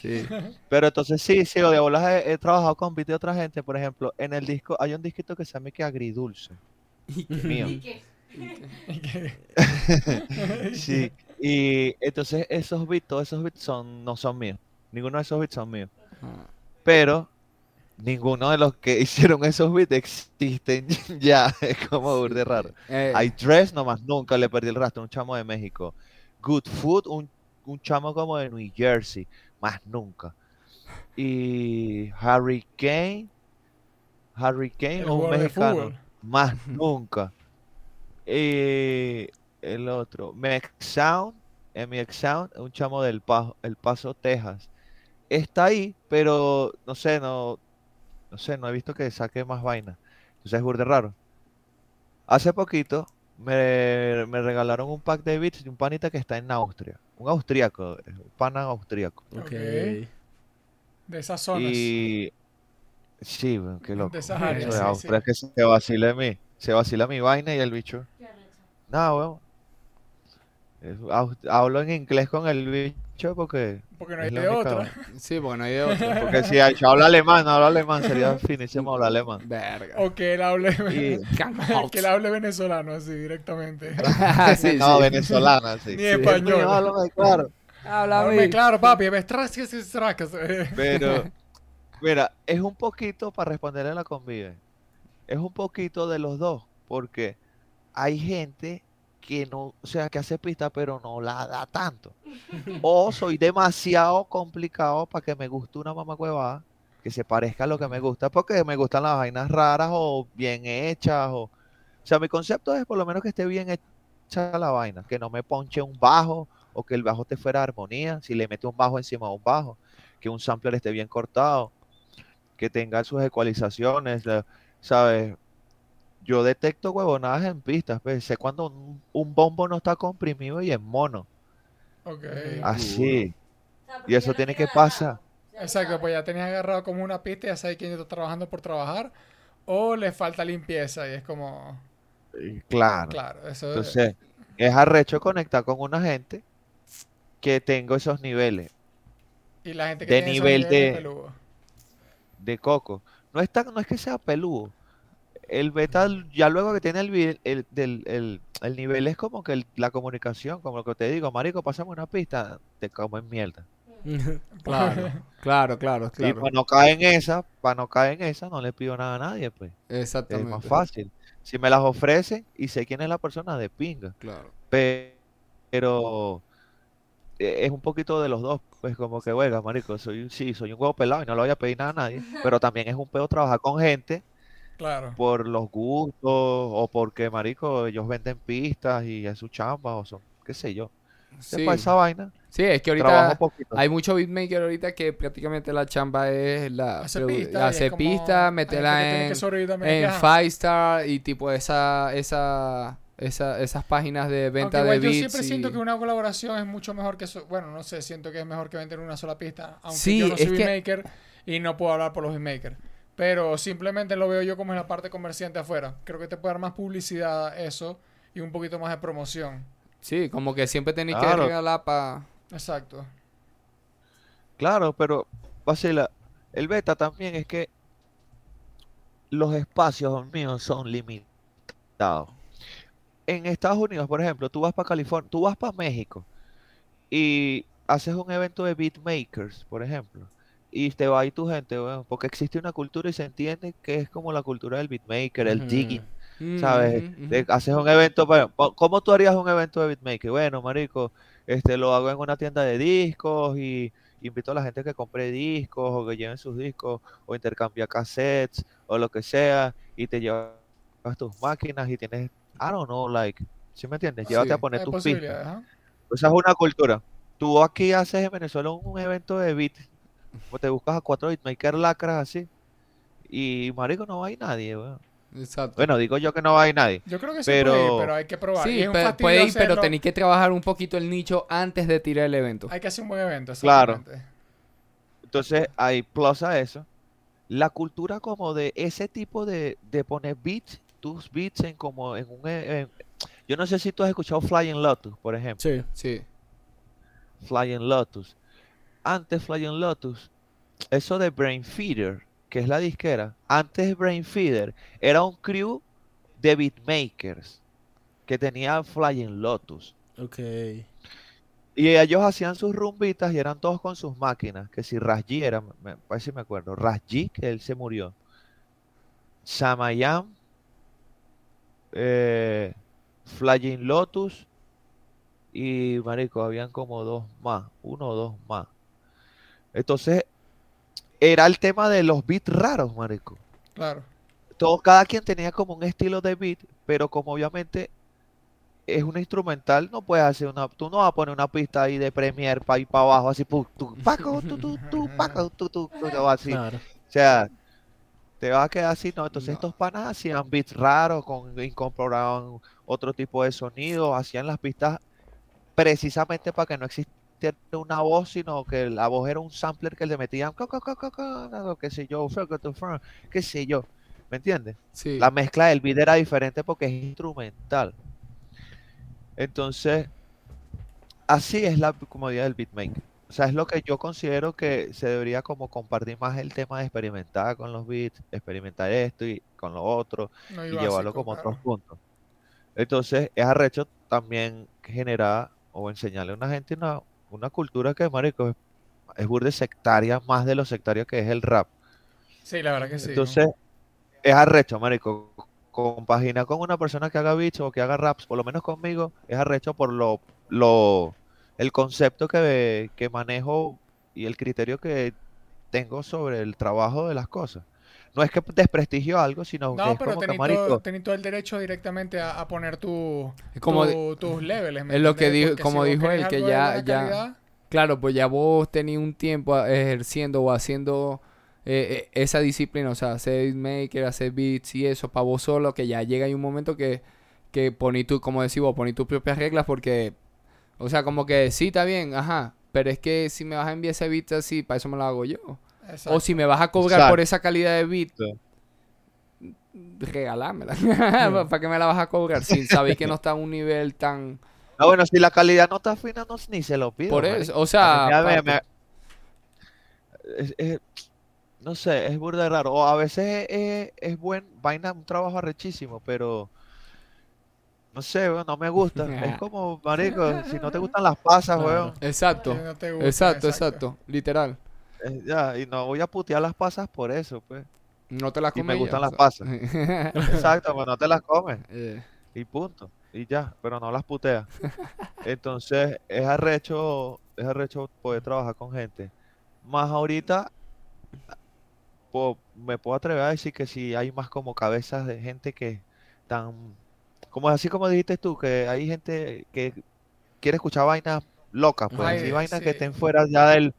Sí. Pero entonces sí, sí, lo de bolas he, he trabajado con beats de otra gente. Por ejemplo, en el disco hay un disquito que se llama que agridulce. Mío. Sí. Y entonces esos beats, todos esos beats son, no son míos. Ninguno de esos beats son míos. Ah. Pero ninguno de los que hicieron esos beats existen ya. Es como burde raro. Eh, Hay Dress nomás nunca le perdí el rastro, un chamo de México. Good Food, un, un chamo como de New Jersey, más nunca. Y Harry Kane, Harry Kane, un mexicano, más nunca. Y el otro, Mex Sound, MX Sound, un chamo del Paso, El Paso, Texas. Está ahí, pero no sé, no, no sé, no he visto que saque más vaina. Entonces es burde raro. Hace poquito me, me regalaron un pack de beats de un panita que está en Austria. Un austríaco, un pana austríaco. Ok. De esas zonas. Y sí, weón, qué loco. De esas Eso áreas, de Austria sí. es que se vacila mí. Se vacila mi vaina y el bicho. Nada, weón. Hablo en inglés con el bicho porque. Porque no hay de única- otra. Sí, porque no hay de otro. Porque si habla alemán, no habla alemán, sería finísimo hablar alemán. Verga. O que él hable, Y, que él hable venezolano así directamente. sí, no, sí. venezolana, sí. Ni español. No, háblame claro. Háblame claro, papi. Pero, mira, es un poquito, para responderle a la convive, es un poquito de los dos, porque hay gente que no, o sea, que hace pista, pero no la da tanto. O soy demasiado complicado para que me guste una mamá que se parezca a lo que me gusta, porque me gustan las vainas raras o bien hechas, o, o sea, mi concepto es por lo menos que esté bien hecha la vaina, que no me ponche un bajo, o que el bajo te fuera armonía, si le mete un bajo encima de un bajo que un sampler esté bien cortado, que tenga sus ecualizaciones, ¿sabes? Yo detecto huevonadas en pistas, pues, sé cuando un, un bombo no está comprimido y en mono, Ok. así. Y eso tiene que pasar. Exacto, pues ya tenías agarrado como una pista y ya sabes quién está trabajando por trabajar. O le falta limpieza y es como. Claro. Claro, eso Entonces, es arrecho conectar con una gente que tenga esos niveles Y la gente que de tiene esos nivel niveles de- de coco. No es, tan- no es que sea peludo. El beta, ya luego que tiene el, el, del- el- el nivel, es como que el- la comunicación, como lo que te digo, marico, pasame una pista, te comen mierda. Claro, claro, claro, Y claro. para no caer en esa, para no caer en esa, no le pido nada a nadie, pues. Es Exactamente. más fácil. Si me las ofrecen y sé quién es la persona, de pinga. Claro. Pe- Pero eh, es un poquito de los dos, pues como que, oiga, marico, soy un, sí, soy un huevo pelado y no le voy a pedir nada a nadie, pero también es un pedo trabajar con gente Claro. por los gustos o porque, marico, ellos venden pistas y es su chamba o son, qué sé yo. Sí. Para esa vaina, Sí, es que ahorita hay mucho beatmaker ahorita que prácticamente la chamba es la Hacer es hacer pista, meterla en, en. Five Star y tipo esa, esa, esa, esas páginas de venta Aunque de yo beats. siempre siento y- que una colaboración es mucho mejor que eso. Bueno, no sé, siento que es mejor que vender una sola pista. Aunque Sí, yo no soy es que- beatmaker y no puedo hablar por los beatmakers. Pero simplemente lo veo yo como en la parte comerciante afuera. Creo que te puede dar más publicidad eso y un poquito más de promoción. Sí, como que siempre tenéis que regalar para... Exacto. Claro, pero vacila. El beta también es que los espacios míos son limitados. En Estados Unidos, por ejemplo, tú vas para California, tú vas para México y haces un evento de beatmakers, por ejemplo, y te va ahí tu gente, weón, porque existe una cultura y se entiende que es como la cultura del beatmaker, el Ujú. digging, ¿sabes? De- haces un evento, pa- ¿cómo tú harías un evento de beatmaker? Bueno, marico, este lo hago en una tienda de discos y invito a la gente que compre discos o que lleven sus discos o intercambia cassettes o lo que sea y te llevas tus máquinas y tienes, I don't know, like, ¿sí me entiendes? Llévate Sí. a poner Hay tus pistas. ajá. Esa es una cultura. Tú aquí haces en Venezuela un evento de beat, o te buscas a cuatro beatmakers lacras así y marico no hay nadie, weón. Exacto. Bueno, digo yo que no hay nadie. Yo creo que sí Pero- puede ir, pero hay que probar. Sí, es pe- puede ir, pero tenéis que trabajar un poquito el nicho antes de tirar el evento. Hay que hacer un buen evento, Claro. exactamente. Entonces hay plus a eso. La cultura como de ese tipo de, de poner beats, tus beats en como en un... e- en- yo no sé si tú has escuchado Flying Lotus, por ejemplo. Sí. Sí. Flying Lotus. Antes Flying Lotus, eso de Brain Feeder, que es la disquera, antes Brain Feeder, era un crew de beatmakers que tenía Flying Lotus. Ok. Y ellos hacían sus rumbitas y eran todos con sus máquinas. Que si Rasji era, me parece si me acuerdo, Rasji, que él se murió. Samayam, eh, Flying Lotus y marico, habían como dos más, uno o dos más. Entonces, era el tema de los beats raros, marico. Claro. Todo, cada quien tenía como un estilo de beat, pero como obviamente es una instrumental, no puedes hacer una, tú no vas a poner una pista ahí de Premiere para ir para abajo, así, pu, tu, paco, tu, tu, tu, paco, tu, tu, así. Claro. O sea, te va a quedar así, ¿no? Entonces No. estos panas hacían beats raros, con, incorporaban otro tipo de sonido, hacían las pistas precisamente para que no existiera una voz, sino que la voz era un sampler que le metían, qué sé yo, qué sé yo, ¿me entiendes? Sí. La mezcla del beat era diferente porque es instrumental. Entonces, así es la comodidad del beatmaker. O sea, es lo que yo considero que se debería como compartir más el tema de experimentar con los beats, experimentar esto y con lo otro No, y y llevarlo como claro. otros puntos. Entonces, es arrecho también generar o enseñarle a una gente una, una cultura que, marico, es, es burde sectaria, más de lo sectario que es el rap. Sí, la verdad que sí. ¿no? Entonces, es arrecho, marico. Compaginar con una persona que haga beats o que haga raps, por lo menos conmigo, es arrecho por lo, lo, el concepto que, que manejo y el criterio que tengo sobre el trabajo de las cosas. No es que desprestigio algo, sino que No, es pero como que, tenés marico, todo, tenés todo el derecho directamente a, a poner tu, como tu- tus levels. ¿me es lo que dijo- como dijo él, que ya- ya- calidad, Claro, pues ya vos tenías un tiempo a- ejerciendo o haciendo eh, eh, esa disciplina, o sea, hacer maker, hacer beats y eso para vos solo, que ya llega hay un momento que, que poní tú, como decís vos, poní tus propias reglas porque, o sea, como que sí, está bien, ajá, pero es que si me vas a enviar ese beat así, para eso me lo hago yo. Exacto. O si me vas a cobrar por esa calidad de beat, Sí. regalámela. ¿Para qué me la vas a cobrar? Si sabéis que no está a un nivel tan... no, bueno, si la calidad no está fina, no, ni se lo pido. Por marico. eso, o sea... A mí me- aparte- me- es- es- no sé, es burda de raro. O a veces es, es- es buen, vaina, un trabajo arrechísimo, pero no sé, weón, no me gusta. Es como, marico, si no te gustan las pasas, weón, Exacto. No Exacto, exacto, literal. Eh, ya, y no voy a putear las pasas por eso, pues. No te las Y me comes gustan las pasas. Exacto, pues no te las comes. Eh, y punto. Y ya, pero no las puteas. Entonces, es arrecho, es arrecho poder trabajar con gente. Más ahorita, po- me puedo atrever a decir que si hay más como cabezas de gente que tan, como así como dijiste tú, que hay gente que quiere escuchar vainas locas, pues, Ay, así vainas que sí. estén fuera ya del,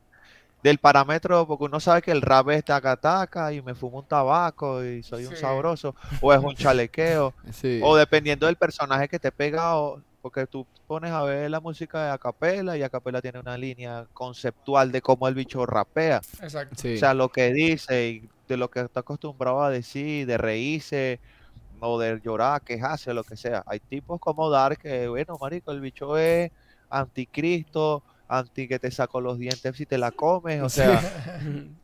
del parámetro, porque uno sabe que el rap es taca taca y me fumo un tabaco y soy un sabroso, o es un chalequeo. sí. O dependiendo del personaje que te pega, o- porque tú pones a ver la música de Acapela y Acapela tiene una línea conceptual de cómo el bicho rapea. Exacto. Sí. O sea, lo que dice y de lo que está acostumbrado a decir, de reírse o de llorar, quejarse, lo que sea. Hay tipos como Dark que, bueno, marico, el bicho es anticristo, anti que te saco los dientes si te la comes, o sea,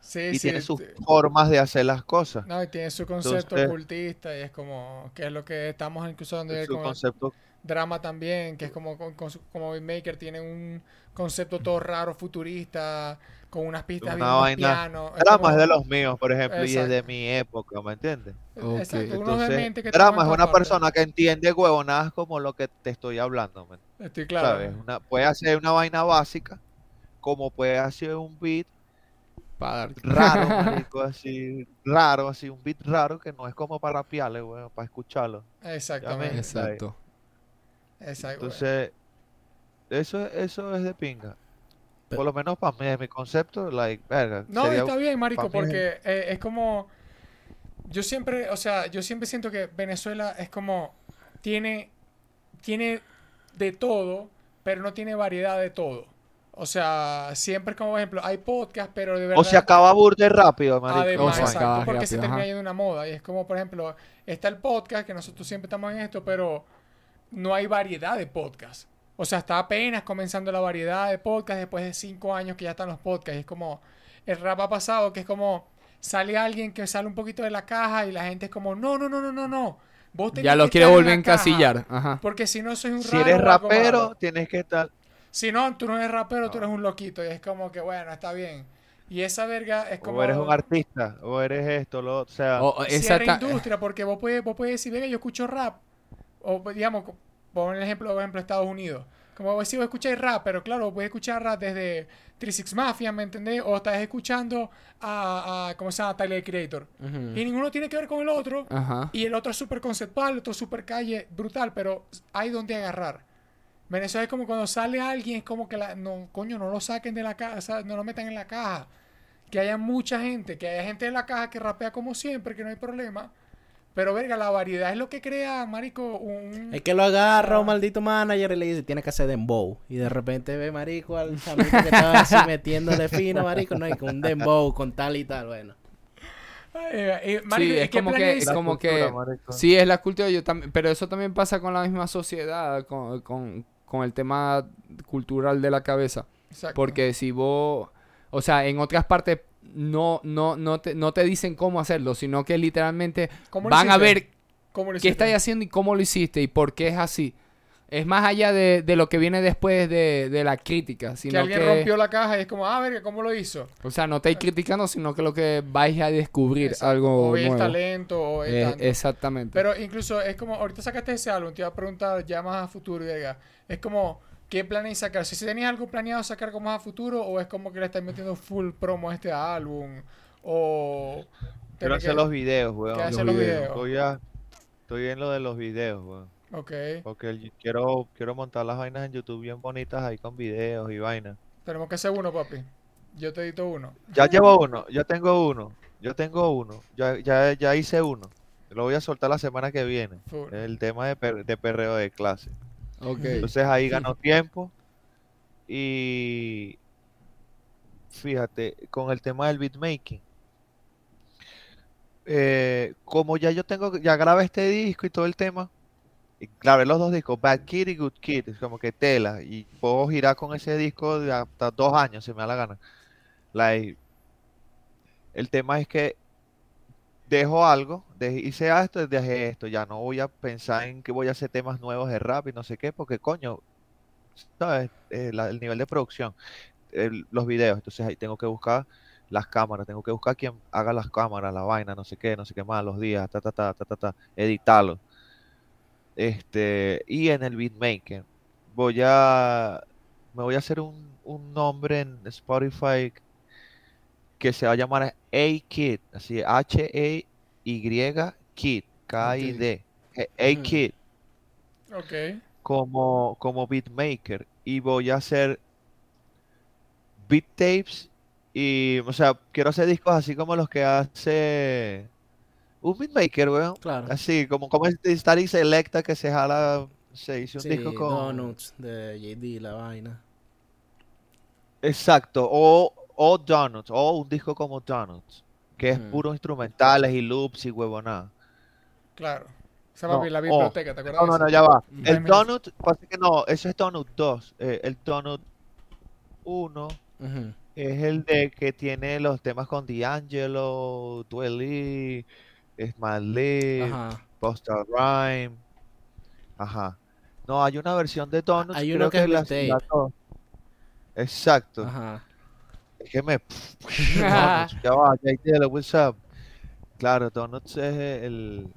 Sí, y sí, tiene sus t- formas de hacer las cosas. No, y tiene su concepto Entonces- ocultista y es como que es lo que estamos incluso donde Su concepto drama también, que es como con- con su- como Beatmaker tiene un concepto todo raro, futurista, con unas pistas Una bien vaina- piano. Es Drama como- es de los míos, por ejemplo, y es de Exacto. mi época, ¿me entiendes? Ok. Exacto, uno Entonces, que Drama es una persona que entiende huevonadas como lo que te estoy hablando, ¿me Estoy claro. ¿sabes? Una- puede hacer una vaina básica, como puede hacer un beat raro, marico, así, raro, así, un beat raro que no es como para rapearle, weón, para escucharlo. Exactamente. Exacto. Exacto. Entonces, eso, eso es de pinga. Por lo menos para mí, mi concepto, like, verga, No, sería- está bien, marico, es- porque eh, es como yo siempre, o sea, yo siempre siento que Venezuela es como tiene tiene de todo, pero no tiene variedad de todo. O sea, siempre es como, por ejemplo, hay podcast, pero de verdad O se acaba burde rápido, marico. Además, O se exacto, acaba porque se rápido, termina ajá. yendo una moda. Y es como, por ejemplo, está el podcast, que nosotros siempre estamos en esto, pero no hay variedad de podcast. O sea, está apenas comenzando la variedad de podcast después de cinco años que ya están los podcasts. Es como, el rap ha pasado, que es como, sale alguien que sale un poquito de la caja y la gente es como, no, no, no, no, no, no. Vos tenés Ya lo que quiere volver a encasillar. Ajá. Porque si no, soy un Si raro eres rapero, tienes que estar... Si no, tú no eres rapero, tú eres un loquito. Y es como que, bueno, está bien. Y esa verga es como... O eres un artista, o eres esto, lo, o sea... O- exacta- industria, porque vos puedes, vos puedes decir, venga, yo escucho rap. O digamos, pon el ejemplo, por ejemplo, Estados Unidos. Como si vos escucháis rap, pero claro, puedes escuchar rap desde 36 Mafia, ¿me entendés? O estás escuchando a, a ¿cómo se llama? Tyler Creator. Y ninguno tiene que ver con el otro. Ajá. Y el otro es súper conceptual, el otro es súper calle, brutal, pero hay donde agarrar. Ven, eso es como cuando sale alguien, es como que la, no, coño, no lo saquen de la caja, no lo metan en la caja. Que haya mucha gente, que haya gente en la caja que rapea como siempre, que no hay problema. Pero verga, la variedad es lo que crea, marico, un... Es que lo agarra un maldito manager y le dice, tiene que hacer dembow. Y de repente ve, marico, al chamito que estaba así metiéndole fino, marico, no, y con un dembow, con tal y tal, bueno. Eh, eh, marico, Sí, ¿y es como que, es La como cultura, que, marico. sí, es la cultura, yo también, pero eso también pasa con la misma sociedad, con, con, con el tema cultural de la cabeza. Exacto. Porque si vos, o sea, en otras partes no, no, no, te, no te dicen cómo hacerlo, sino que literalmente ¿Cómo lo van a ver ¿Cómo lo qué estáis haciendo y cómo lo hiciste y por qué es así. Es más allá de, de lo que viene después de, de la crítica, Que sino alguien que, rompió la caja y es como, ah, verga, ¿cómo lo hizo? o sea, no estáis criticando, sino que lo que vais a descubrir Exacto. algo o el nuevo. talento, o el Eh, exactamente. Pero incluso es como, ahorita sacaste ese álbum, te iba a preguntar ya más a futuro, verga. Es como, ¿qué planeas sacar? Si tenías algo planeado sacar como más a futuro, o es como que le estás metiendo full promo a este álbum, o... Quiero hacer que- los videos, weón. hacer los videos. Estoy, ya- estoy en lo de los videos, weón. Ok, Porque el- quiero, quiero montar las vainas en YouTube bien bonitas ahí con videos y vainas. tenemos que hacer uno, papi. Yo te edito uno. Ya llevo uno, yo tengo uno, yo tengo uno, ya, ya, ya hice uno. Lo voy a soltar la semana que viene. Full. El tema de, per- de perreo de clase. Ok. Entonces ahí ganó tiempo. Y fíjate, con el tema del beatmaking. eh, como ya yo tengo, ya grabé este disco y todo el tema, y grabé los dos discos, Bad Kid y Good Kid, es como que tela, y puedo girar con ese disco de hasta dos años, si me da la gana. Like, el tema es que dejo algo, hice esto, dejé esto, ya no voy a pensar en que voy a hacer temas nuevos de rap y no sé qué, porque coño, ¿sabes? Eh, la- el nivel de producción, el- los videos, entonces ahí tengo que buscar las cámaras, tengo que buscar quien haga las cámaras, la vaina, no sé qué, no sé qué más, los días, ta, ta, ta, ta, ta, ta, editarlo. Este, y en el beatmaker, voy a, me voy a hacer un, un nombre en Spotify que se va a llamar A-Kid, así, H-E-Y Kid, K-I-D, A-Kid Ok. como, como beatmaker y voy a hacer beat tapes y, o sea, quiero hacer discos así como los que hace un beatmaker, weón. Claro. Así, como, como este Selecta que se jala, se hizo un Sí, disco con... Donuts de JD, la vaina. Exacto, o, o Donuts, o un disco como Donuts, que es Ujú. puro instrumentales y loops y huevonada. Claro. Esa No, papi, la oh. biblioteca, ¿te acuerdas No, no, no, ya va. Five El. Donut, pasa que no, eso es Donut 2. eh, el Donut 1 Ujú. es el de que tiene los temas con D'Angelo, Dwelly, Smile Lee, Ajá. Busta Rhyme. Ajá. No, hay una versión de Donuts. Hay uno creo que es la-. Exacto. Ajá. Que me. Ya va, what's up. Claro, Donuts es el,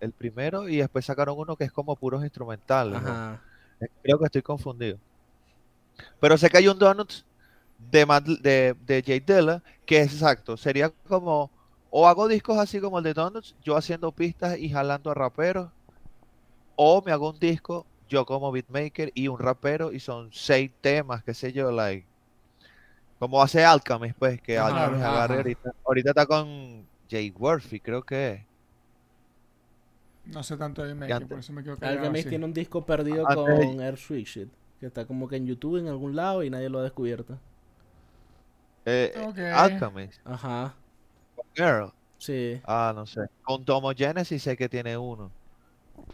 el primero y después sacaron uno que es como puros instrumentales. ¿no? Creo que estoy confundido. Pero sé que hay un Donuts de, Mad- de, de Jay Dilla que es exacto. Sería como. O hago discos así como el de Donuts, yo haciendo pistas y jalando a raperos. O me hago un disco, yo como beatmaker y un rapero, y son seis temas, qué sé yo, like. Como hace Alchemist, pues, que Ajá, Alchemist ajá. agarre ahorita. Ahorita está con Jay Worthy, creo que es. No sé tanto de antes- por eso me quedo callado. Alchemist tiene un disco perdido Antes de- con Air Switch que está como que en YouTube en algún lado y nadie lo ha descubierto. Eh, Ok. Alchemist, Ajá. con Earl. Sí. Ah, no sé. Con Tomo Genesis sé que tiene uno.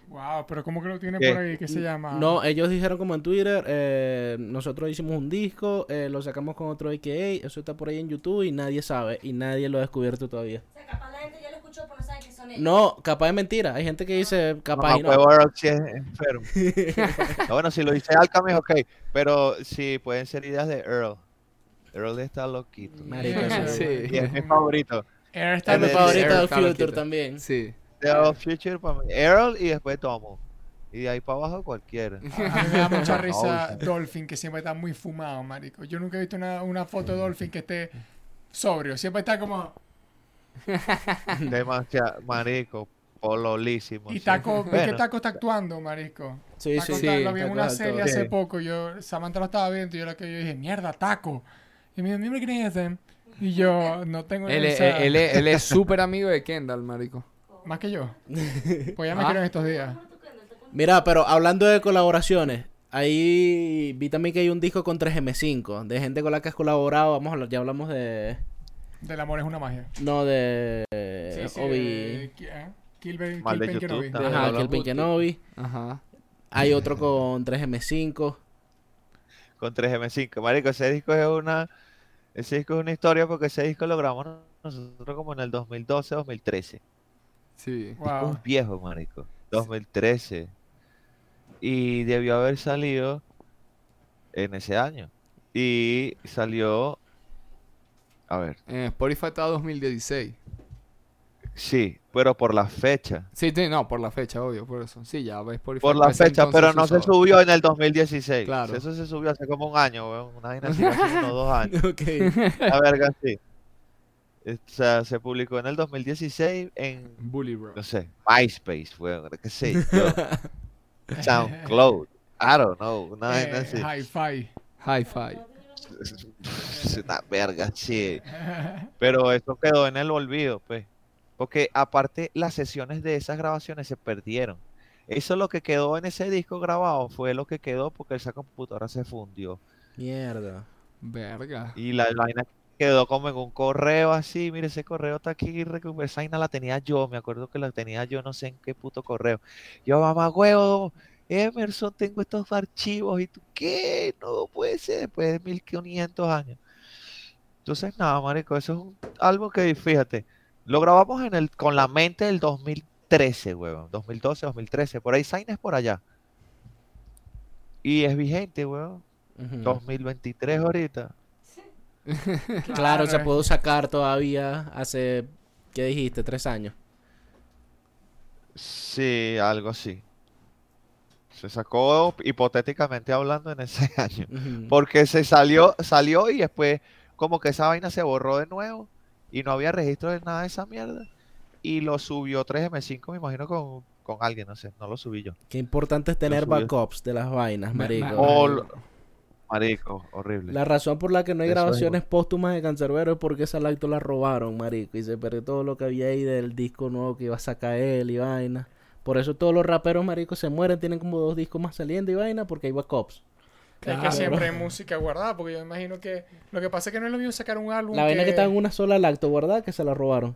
Wow, pero ¿cómo que lo tiene ¿Qué? por ahí? ¿Qué se llama? No, ellos dijeron como en Twitter, eh, nosotros hicimos un disco, eh, lo sacamos con otro AKA, eso está por ahí en YouTube y nadie sabe y nadie lo ha descubierto todavía. O sea, capaz la gente ya lo escuchó, pero no sabe que son ellos. No, capaz es mentira, hay gente que dice capaz No, y no. Earl es enfermo. No, bueno, si lo dice Alchemist, ok. Pero sí, pueden ser ideas de Earl. Earl está loquito. Ese- Sí. Y es mi favorito. Air está Es mi de- favorito Earl del está Future también. Sí. The Future para mí. Earl y después Tomo. Y de ahí para abajo cualquiera. A mí me da mucha risa Ay. Dolphin, que siempre está muy fumado, marico. Yo nunca he visto una, una foto de Dolphin que esté sobrio. Siempre está como... Demasiado, marico, pololísimo. Y sí. Taco, ¿ves que Taco está actuando, marico? Sí, Taco sí. está- lo vi en una serie hace Sí. poco. Yo, Samantha lo estaba viendo y yo, la que yo dije, mierda, Taco. Y me dijo, mira quién es ese. Y yo, no tengo Él, él, es- él es súper amigo de Kendall, marico. Más que yo. Pues ya me Ah. quiero en estos días. Mira, pero hablando de colaboraciones, ahí vi también que hay un disco con 3M5, de gente con la que has colaborado. Vamos a hablar, ya hablamos de. Del amor es una magia. No, de. Sí, sí, Obi. eh, eh, de YouTube Kenobi. Ajá, de- Kenobi. Ajá. Hay otro con 3M5. Con 3M5. Marico, ese disco es una. Ese disco es una historia porque ese disco lo grabamos nosotros como en el 2012, 2013. Sí. Wow. Un viejo, marico. 2013. Y debió haber salido en ese año. Y salió. A ver, En Spotify está 2016. sí, pero por la fecha. Sí, sí, no, por la fecha, obvio, por eso. Sí, ya ves Spotify. Por la fecha, pero no se subió en el 2016. Claro. Eso se subió hace como un año, weón. Una vaina así, hace unos dos años. ok. La verga, sí. O sea, se publicó en el 2016 en, Bully, bro. no sé, MySpace, weón, qué sé yo. SoundCloud. I don't know, vaina Eh, así. Hi-Fi. Hi-Fi. Es una verga, sí. Pero eso quedó en el olvido, pues. Porque aparte las sesiones de esas grabaciones se perdieron. Eso lo que quedó en ese disco grabado fue lo que quedó porque esa computadora se fundió. Mierda. Verga. Y la la vaina quedó como en un correo así. Mire, ese correo está aquí. Esa vaina la tenía yo. Me acuerdo que la tenía yo, no sé en qué puto correo. Yo, mamá, huevo, Emerson, tengo estos archivos. ¿Y tú qué? No puede ser después de 1500 años. Entonces, nada, marico, eso es un, algo que, fíjate, lo grabamos en el, con la mente del 2013, huevón. 2012, 2013. Por ahí, Sainz por allá. Y es vigente, huevón. Ujú. 2023 ahorita. Claro, se pudo sacar todavía hace. ¿Qué dijiste? Tres años. Sí, algo así. Se sacó hipotéticamente hablando en ese año. Porque se salió, salió y después como que esa vaina se borró de nuevo y no había registro de nada de esa mierda. Y lo subió 3M5, me imagino, con, con alguien, no sé, no lo subí yo. Qué importante es tener backups de las vainas, marico. O lo- Marico, horrible. La razón por la que no hay Eso es grabaciones póstumas de Cancerbero es porque esa lacto la robaron, marico. Y se perdió todo lo que había ahí del disco nuevo que iba a sacar él y vaina. Por eso todos los raperos, marico, se mueren. Tienen como dos discos más saliendo y vaina porque hay backups. Es que Claro. siempre hay música guardada, porque yo imagino que lo que pasa es que no es lo mismo sacar un álbum La vaina que está en una sola lacto, ¿verdad? Que se la robaron.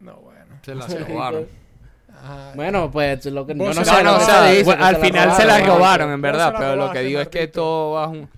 No, bueno. Se la robaron. Ajá. Bueno, pues lo que yo no se sé. No, no, o sea, dice, bueno, al se final se la robaron. en verdad, pero lo que digo es que todo va un...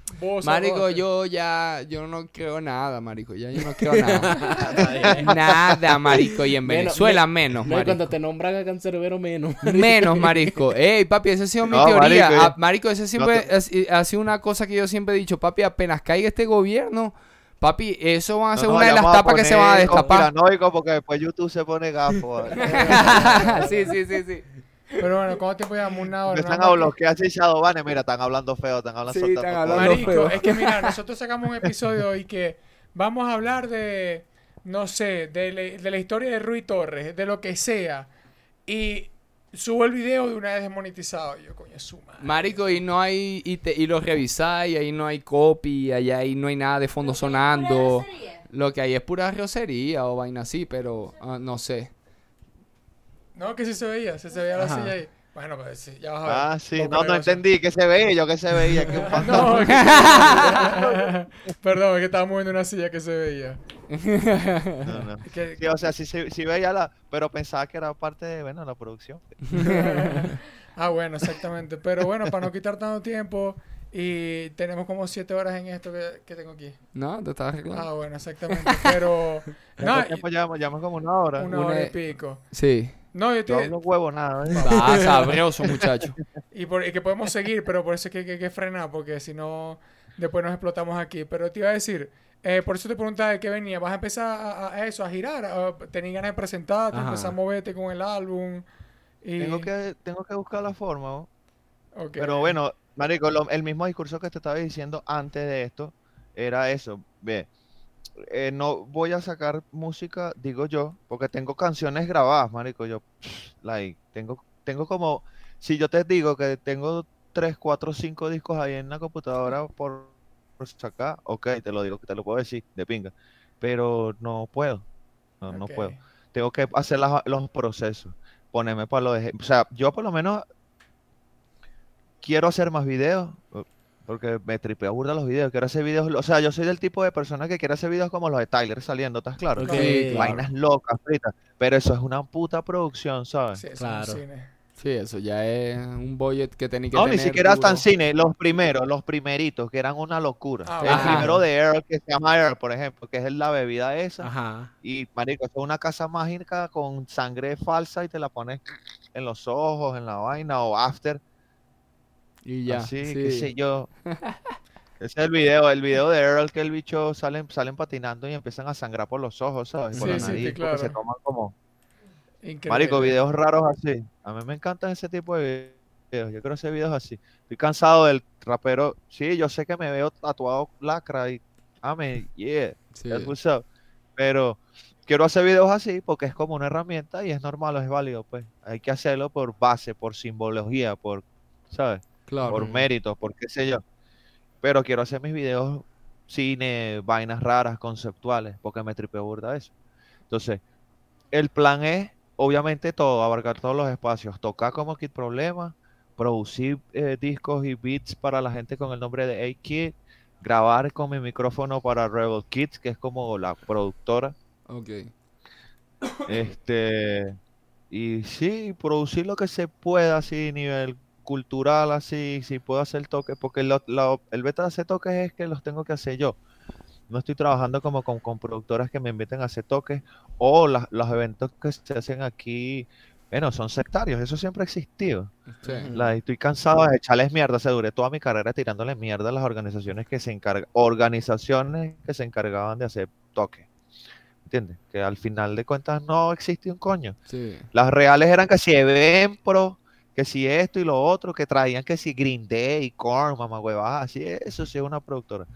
Marico, yo ya, yo no creo nada, marico, ya yo no creo nada. nada, marico, y en Venezuela menos, No, y cuando marico. te nombran a Cancerbero menos. Menos, marico. Ey, papi, esa ha sido mi No, teoría. marico, Ah, Marico, esa siempre te- ha si- ha sido una cosa que yo siempre he dicho, papi, apenas caiga este gobierno, papi, eso van a No ser nos una de las tapas que se van a destapar. porque después YouTube se pone gafo. sí, sí, sí, sí. Pero bueno, ¿cuánto tiempo llevamos? Una hora. A más. bloquear así Shadowbanes. Mira, están hablando feo, están hablando Sí, soltando están hablando Marico, feo. es que mira, nosotros sacamos un episodio y que vamos a hablar de, no sé, de, la- de la historia de Rui Torres, de lo que sea. Y subo el video de una vez desmonetizado. Y yo, coño, su madre. Marico, y no hay, y, te, y lo revisáis, ahí no hay copy, allá ahí no hay nada de fondo sonando. Lo que hay es pura rosería o vaina así, pero ah, no sé. No, que sí se veía, sí se veía la Ajá. silla ahí. Bueno, pues sí, ya vas a ver. Ah, sí, no, no entendí que se veía, yo que se veía, que un No, fantasma. que- Perdón, es que estaba moviendo una silla que se veía. No, no. Es que- Sí, o sea, sí, sí, sí veía la, pero pensaba que era parte de, bueno, la producción. ah, bueno, exactamente. Pero bueno, para no quitar tanto tiempo, y tenemos como siete horas en esto que, que tengo aquí. No, te estás arreglando. Ah, bueno, exactamente. Pero. no, ¿Cuánto tiempo llevamos? Llevamos como una hora. una Una- hora y pico. Sí. No, yo te. hablo huevo nada. ¿eh? Ah, sabroso, muchacho. Y, por- y que podemos seguir, pero por eso es que hay que, frenar, porque si no, después nos explotamos aquí. Pero te iba a decir, eh, por eso te preguntaba de qué venía. ¿Vas a empezar a, a eso, a girar? ¿A- ¿Tenías ganas de presentarte, Ajá. empezar a moverte con el álbum? Y... Tengo que, tengo que buscar la forma, ¿no? Ok. Pero bueno, marico, lo- el mismo discurso que te estaba diciendo antes de esto era eso. Ve, eh, no voy a sacar música, digo yo, porque tengo canciones grabadas, marico. Yo, like, tengo, tengo como, si yo te digo que tengo 3, 4, 5 discos ahí en la computadora por, por sacar, ok, te lo digo, te lo puedo decir, de pinga. Pero no puedo, no, no puedo. Tengo que hacer las- los procesos, ponerme para los ejemplos. O sea, yo por lo menos quiero hacer más videos, porque me tripeo burda los videos, quiero hacer videos, o sea, yo soy del tipo de persona que quiere hacer videos como los de Tyler saliendo, ¿estás claro? Ok, Sí, claro. Vainas locas, fritas, pero eso es una puta producción, ¿sabes? Sí, Claro. cine. Sí, eso ya es un budget que tenéis que No, tener ni siquiera duro. tan cine, los primeros, los primeritos, que eran una locura. Ah, el primero de Earl, que se llama Earl, por ejemplo, que es la bebida esa, Ajá. y marico, eso es una casa mágica con sangre falsa y te la pones en los ojos, en la vaina, o after, Y ya. Así, sí. qué sé yo. Ese es el video, el video de Earl que el bicho salen, salen patinando y empiezan a sangrar por los ojos, ¿sabes? Por Sí, la sí, nariz, sí, porque se claro. toman como... Increíble. Marico, videos raros así. A mí me encantan ese tipo de videos. Yo quiero hacer videos así. Estoy cansado del rapero. Sí, yo sé que me veo tatuado lacra y... Ame, yeah, Sí. Pero quiero hacer videos así porque es como una herramienta y es normal, es válido, pues. Hay que hacerlo por base, por simbología, por... ¿Sabes? Claro. por mérito, por qué sé yo. Pero quiero hacer mis videos cine, vainas raras, conceptuales, porque me tripeo burda eso. Entonces, el plan es, obviamente, todo, abarcar todos los espacios, tocar como Kid Problema, producir eh, discos y beats para la gente con el nombre de A-Kid, grabar con mi micrófono para Rebel Kids, que es como la productora. Ok. Este, y sí, producir lo que se pueda, así, nivel cultural, así, si puedo hacer toques, porque lo- lo- el beta de hacer toques es que los tengo que hacer yo. No estoy trabajando como con, con productoras que me inviten a hacer toques o las- los eventos que se hacen aquí, bueno, son sectarios, eso siempre ha existido. Sí. La- estoy cansado de echarles mierda, se duré toda mi carrera tirándole mierda a las organizaciones que se encargan, organizaciones que se encargaban de hacer toques. ¿Entiendes? Que al final de cuentas no existe un coño. Sí. Las reales eran que si Eventpro, que si esto y lo otro, que traían que si Green Day, Korn, mamá huevadas, así, eso sí es una productora.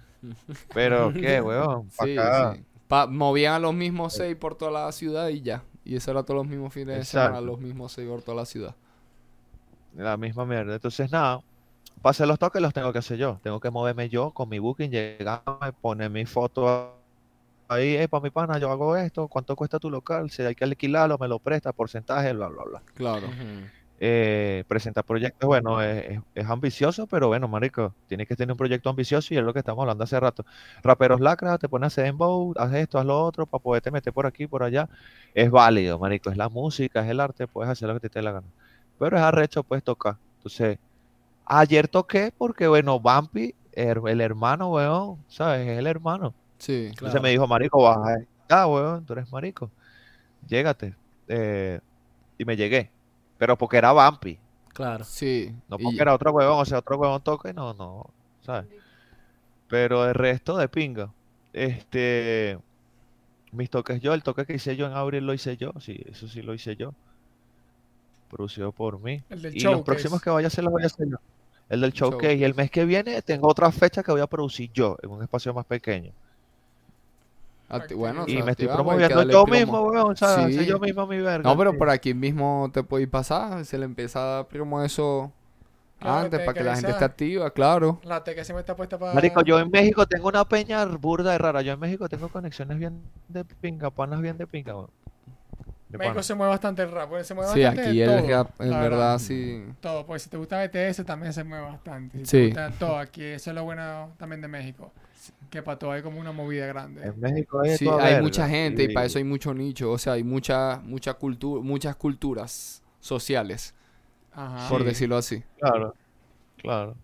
Pero qué, huevón, pa' Sí, acá. sí. Pa- movían a los mismos seis por toda la ciudad y ya. Y eso era todos los mismos fines de semana, los mismos seis por toda la ciudad. La misma mierda. Entonces, nada, para hacer los toques los tengo que hacer yo. Tengo que moverme yo con mi booking, llegarme, poner mi foto ahí, eh, para mi pana, yo hago esto, ¿cuánto cuesta tu local? Si hay que alquilarlo, me lo presta, porcentaje, bla, bla, bla. Claro. Eh, presentar proyectos, bueno, es, ambicioso, pero bueno, marico, tienes que tener un proyecto ambicioso y es lo que estamos hablando hace rato. Raperos lacra, te pones a hacer dembow, haz esto, haz lo otro, para poderte meter por aquí, por allá. Es válido, marico, es la música, es el arte, puedes hacer lo que te dé la gana. Pero es arrecho, puedes tocar. Entonces, ayer toqué porque, bueno, Bumpy, her- el, hermano, weón, ¿sabes? Es el hermano. Sí. Entonces Claro. me dijo, marico, baja. Ah, weón, tú eres marico. Llégate. Eh, y me llegué. Pero porque era Bumpy. Claro. Sí. No y- porque era otro huevón, o sea, otro huevón toca y no, no, ¿sabes? Pero el resto de pinga. Este, mis toques yo, el toque que hice yo en abril lo hice yo, sí, eso sí lo hice yo. Producido por mí. El del Y los showcase. próximos que vaya a hacer los voy a hacer yo. El del showcase. Y el Showcase. mes que viene tengo otra fecha que voy a producir yo, en un espacio más pequeño. Acti- bueno, Y o sea, me estoy promoviendo yo promo. mismo, weón, ¿sabes? Sí. Soy yo mismo mi verga. No, pero sí. por aquí mismo te podéis pasar. Se le empieza a dar promo eso Claro, antes para que que la gente esté activa, claro. La teca siempre está puesta para. Marico, yo en México tengo una peña burda y rara. Yo en México tengo conexiones bien de pinga, panas bien de pinga, weón. De México se mueve bastante el rap. pues, Se mueve Sí, bastante aquí de el todo, rap, en la verdad, sí. Todo, pues si te gusta BTS también se mueve bastante. Si Sí. te gusta todo aquí, eso es lo bueno también de México. Que para todo hay como una movida grande. En México hay, Sí, mucha gente y para eso hay mucho nicho. O sea, hay mucha, mucha cultura, muchas culturas sociales, Ajá. por Sí. decirlo así. Claro, claro.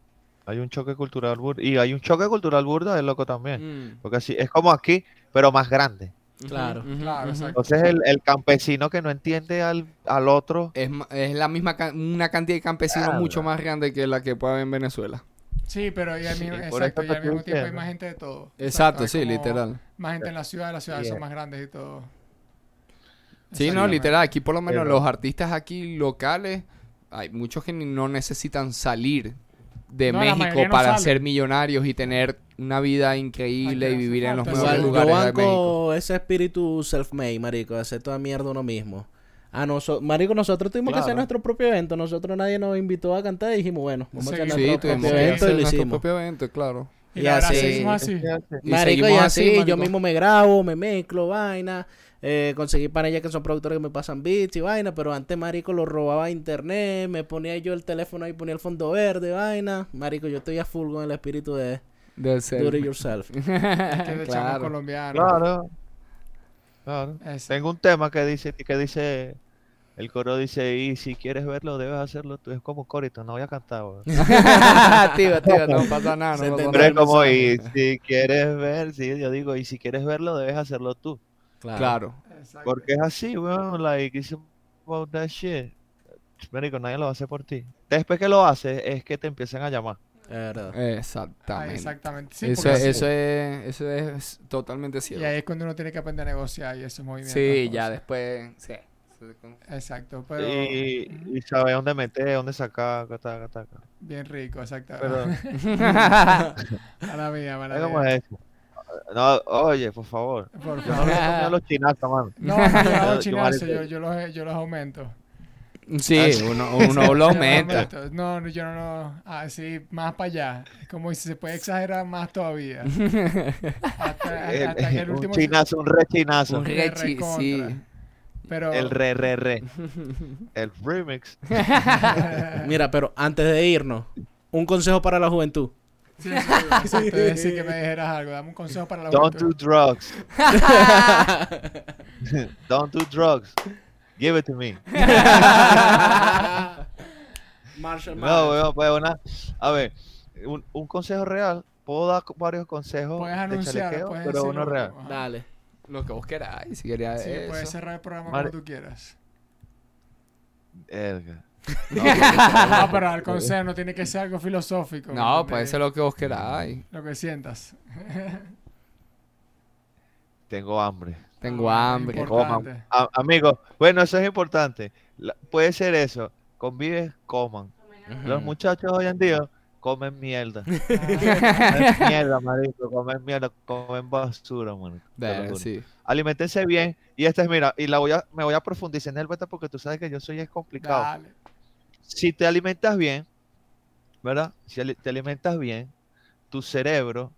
Hay un choque cultural burda. Y hay un choque cultural burda de loco también. Mm. Porque así, es como aquí, pero más grande. Claro. Claro, exacto. Entonces el, el campesino que no entiende al, al otro. Es, es la misma, ca- una cantidad de campesinos Claro. mucho más grande que la que puede haber en Venezuela. Sí, pero y al Sí, mismo, exacto, y al mismo tiempo hay más gente de todo. Exacto, sí, literal. Más gente en la ciudad, las ciudades son Yeah. más grandes y todo. Sí, no, literal. Aquí por lo menos Pero- los artistas aquí locales, hay muchos que ni- no necesitan salir de No, México no para ser millonarios y tener una vida increíble y vivir en los mejores Igual, yo lugares de México. banco ese espíritu self-made, marico, de hacer toda mierda uno mismo. A nosotros, marico, nosotros tuvimos que hacer nuestro propio evento. Nosotros nadie nos invitó a cantar y dijimos, bueno, vamos a hacer. Sí, nuestro tuvimos propio que evento y lo hicimos. propio evento, claro. Y, Y así- seguimos así. Y Marico, y así, así, yo mismo me grabo, me mezclo, vaina. Eh, conseguí panellas que son productores que me pasan beats y vaina, pero antes, marico, lo robaba a internet, me ponía yo el teléfono ahí, ponía el fondo verde, vaina. Marico, yo estoy a full con el espíritu de Del ser. do it yourself. Es que claro. colombiano. Claro. Claro. Tengo un tema que dice, que dice, el coro dice, y si quieres verlo, debes hacerlo tú. Es como corito, no voy a cantar, weón. tío, tío, no pasa nada, Se no pasa nada. como, y si quieres ver, sí, yo digo, y si quieres verlo, debes hacerlo tú. Claro. Exacto. Porque es así, weón, like, it's about that shit. Marico, nadie lo hace por ti. Después que lo haces, es que te empiezan a llamar. Verdad. Ah, Exactamente. exactamente. Sí, eso, es, eso, es, eso es totalmente Y cierto. ahí es cuando uno tiene que aprender a negociar y esos movimientos. Sí, ya cosas. después. Sí. Exacto, pero Y, y sabe dónde meter, dónde sacar, taca, taca. bien rico, exacto. Pero, Mala mía, mala es como mía. eso. No, oye, por favor. Por Yo no favor. a los chinazos, mano. No, no, no chinazo, yo- los, yo los aumento. Sí, uno, uno Yo lo los aumenta. No, no, yo no, no. Ah, sí, más para allá. Como si se puede exagerar más todavía. hasta, El- hasta que el un chinazo, un re chinazo. Un re rechi, sí. Pero. El re, re, re. El remix. Mira, pero antes de irnos, un consejo para la juventud. Sí, sí, a decir que me dijeras algo. Dame un consejo para la Don't do juventud. drugs. Don't do drugs. Give it to me. Marshall No, weón, pues una. A ver, un, un consejo real. Puedo dar varios consejos Puedes de anunciar, chalequeo, puedes pero uno real. Ajá. Dale. Lo que vos queráis, si querías Sí, eso. puedes cerrar el programa como tú quieras. Verga. No, pero el consejo no tiene que ser algo filosófico. No, ¿entendés? puede ser lo que vos queráis. Lo que sientas. Tengo hambre. Tengo Ah, hambre. Coman. A- amigos, bueno, eso es importante. La- puede ser eso. Convives, coman. Los muchachos hoy en día comen mierda. comen mierda, marico. Comen mierda. Comen basura, man. Verga, sí. Alimentense bien. Y esta es, mira, y la voy a, me voy a profundizar en el beta porque tú sabes que yo soy es complicado. Dale. Si te alimentas bien, ¿verdad? Si te alimentas bien, tu cerebro,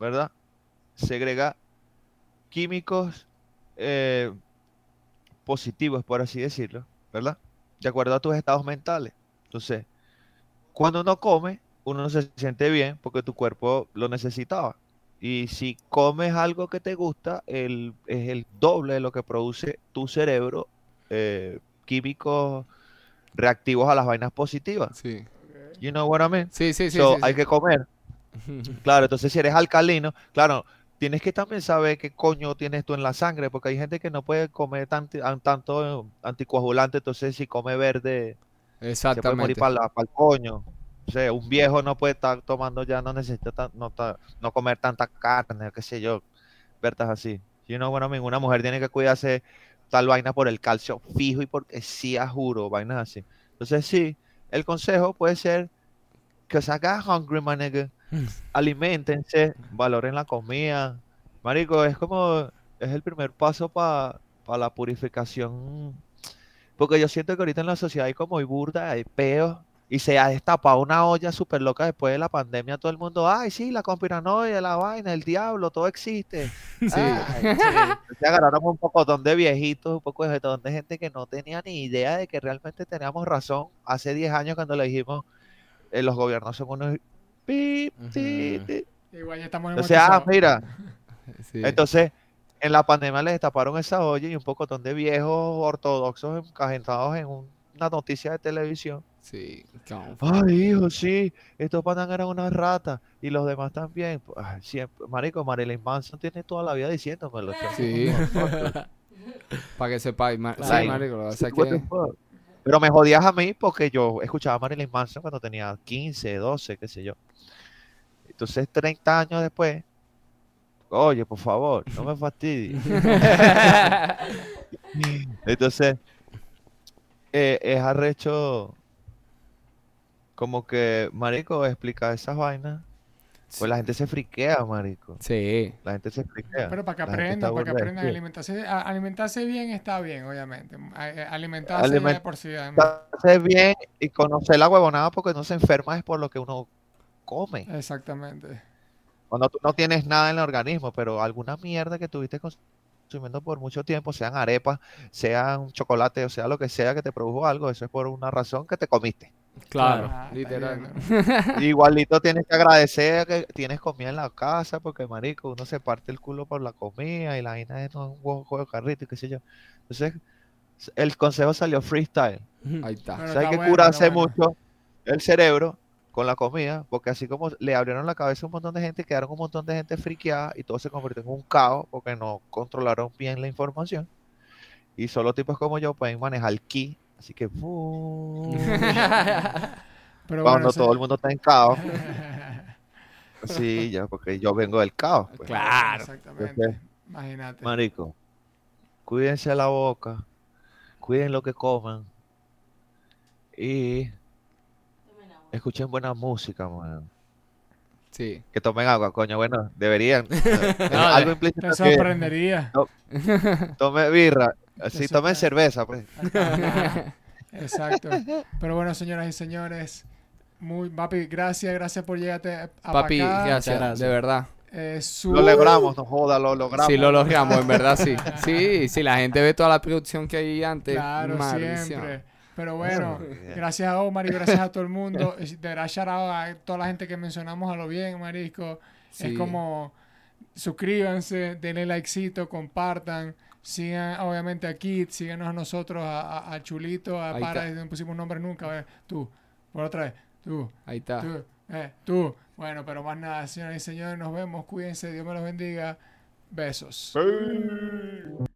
¿verdad? Segrega químicos eh, positivos, por así decirlo, ¿verdad? De acuerdo a tus estados mentales. Entonces, cuando uno come, uno se siente bien porque tu cuerpo lo necesitaba. Y si comes algo que te gusta, el, es el doble de lo que produce tu cerebro, eh, químicos reactivos a las vainas positivas. Sí. You know what I mean? Sí, sí, sí. So, sí, hay sí. que comer. Claro, entonces si eres alcalino, claro, tienes que también saber qué coño tienes tú en la sangre, porque hay gente que no puede comer tanto anticoagulante, entonces si come verde, se puede morir Exactamente. para el coño. O sea, un viejo no puede estar tomando ya, no necesita tan- no, ta- no comer tanta carne, qué sé yo, vertas así. You know what I mean? Una mujer tiene que cuidarse tal vaina por el calcio fijo y porque sí, a juro, vainas así. Entonces sí, el consejo puede ser que se haga hungry, my nigga. Aliméntense, valoren la comida. Marico, es como, es el primer paso para la purificación. Porque yo siento que ahorita en la sociedad hay como muy burda, hay peos. Y se ha destapado una olla súper loca después de la pandemia. Todo el mundo, ay, sí, la conspiranoia, la vaina, el diablo, todo existe. Sí. Ay, sí. Se agarraron un poco de viejitos, un poco de de gente que no tenía ni idea de que realmente teníamos razón hace 10 años cuando le dijimos eh, los gobiernos son unos pi, ti, ti. Igual ya estamos O sea, ah, mira, Sí. entonces en la pandemia les destaparon esa olla y un poco de viejos ortodoxos encajentados en un- una noticia de televisión. Sí. Ay, hijo, sí, estos panas eran unas ratas y los demás también. Pues, ay, siempre, marico, Marilyn Manson tiene toda la vida diciéndomelo. Sí. Para que sepáis. ma- Claro. Sí, marico. Lo que? Pero me jodías a mí porque yo escuchaba a Marilyn Manson cuando tenía 15, 12, qué sé yo. Entonces, 30 años después, oye, por favor, no me fastidies. Entonces, eh, es arrecho como que, marico, explica esas vainas. Pues la gente se friquea, marico. Sí. La gente se friquea. Pero para que aprendan, para que aprendan a alimentarse. a- alimentarse bien está bien, obviamente. A- a- Alimentarse Aliment- de por sí. además. Hacer bien y conocer la huevonada porque no se enferma es por lo que uno come. Exactamente. Cuando tú no tienes nada en el organismo, pero alguna mierda que tuviste consumiendo por mucho tiempo, sean arepas, sean chocolate, o sea lo que sea que te produjo algo, eso es por una razón que te comiste. Claro, Ah, literal. Igualito tienes que agradecer que tienes comida en la casa, porque marico, uno se parte el culo por la comida y la vaina es no, un juego de carrito y qué sé yo. Entonces, el consejo salió freestyle. Ahí está. Bueno, O sea, hay que bueno, curarse bueno. mucho el cerebro con la comida, porque así como le abrieron la cabeza a un montón de gente, quedaron un montón de gente friqueada y todo se convirtió en un caos porque no controlaron bien la información. Y solo tipos como yo pueden manejar el ki. Así que. Pero cuando bueno, todo el mundo está en caos. Sí, ya, porque yo vengo del caos. pues. Claro. Exactamente. Entonces, Imagínate. Marico, cuídense la boca, cuiden lo que coman y escuchen buena música, man. Sí. Que tomen agua, coño, bueno, deberían. No, algo implícito Te que sorprendería. tome birra, así tomen cerveza, pues. Exacto. Pero bueno, señoras y señores, muy papi, gracias, gracias por llegarte a Papi, acá. gracias, gracias. de verdad. Eh, su- Lo logramos, no joda, lo logramos. Sí, lo logramos, en verdad, sí. Sí, sí, la gente ve toda la producción que hay antes. Claro, maldición. siempre. Pero bueno, gracias a Omar y gracias a todo el mundo. De verdad, shout out a toda la gente que mencionamos a lo bien, marisco. Sí. Es como suscríbanse, denle likecito, compartan. Sigan obviamente a Kit, síganos a nosotros, a, a- a Chulito, a Ahí Para, está. no pusimos nombre nunca. A ver, tú, por otra vez, tú, Ahí está. tú, eh, tú. Bueno, pero más nada, señoras y señores, nos vemos, cuídense, Dios me los bendiga. Besos. Sí.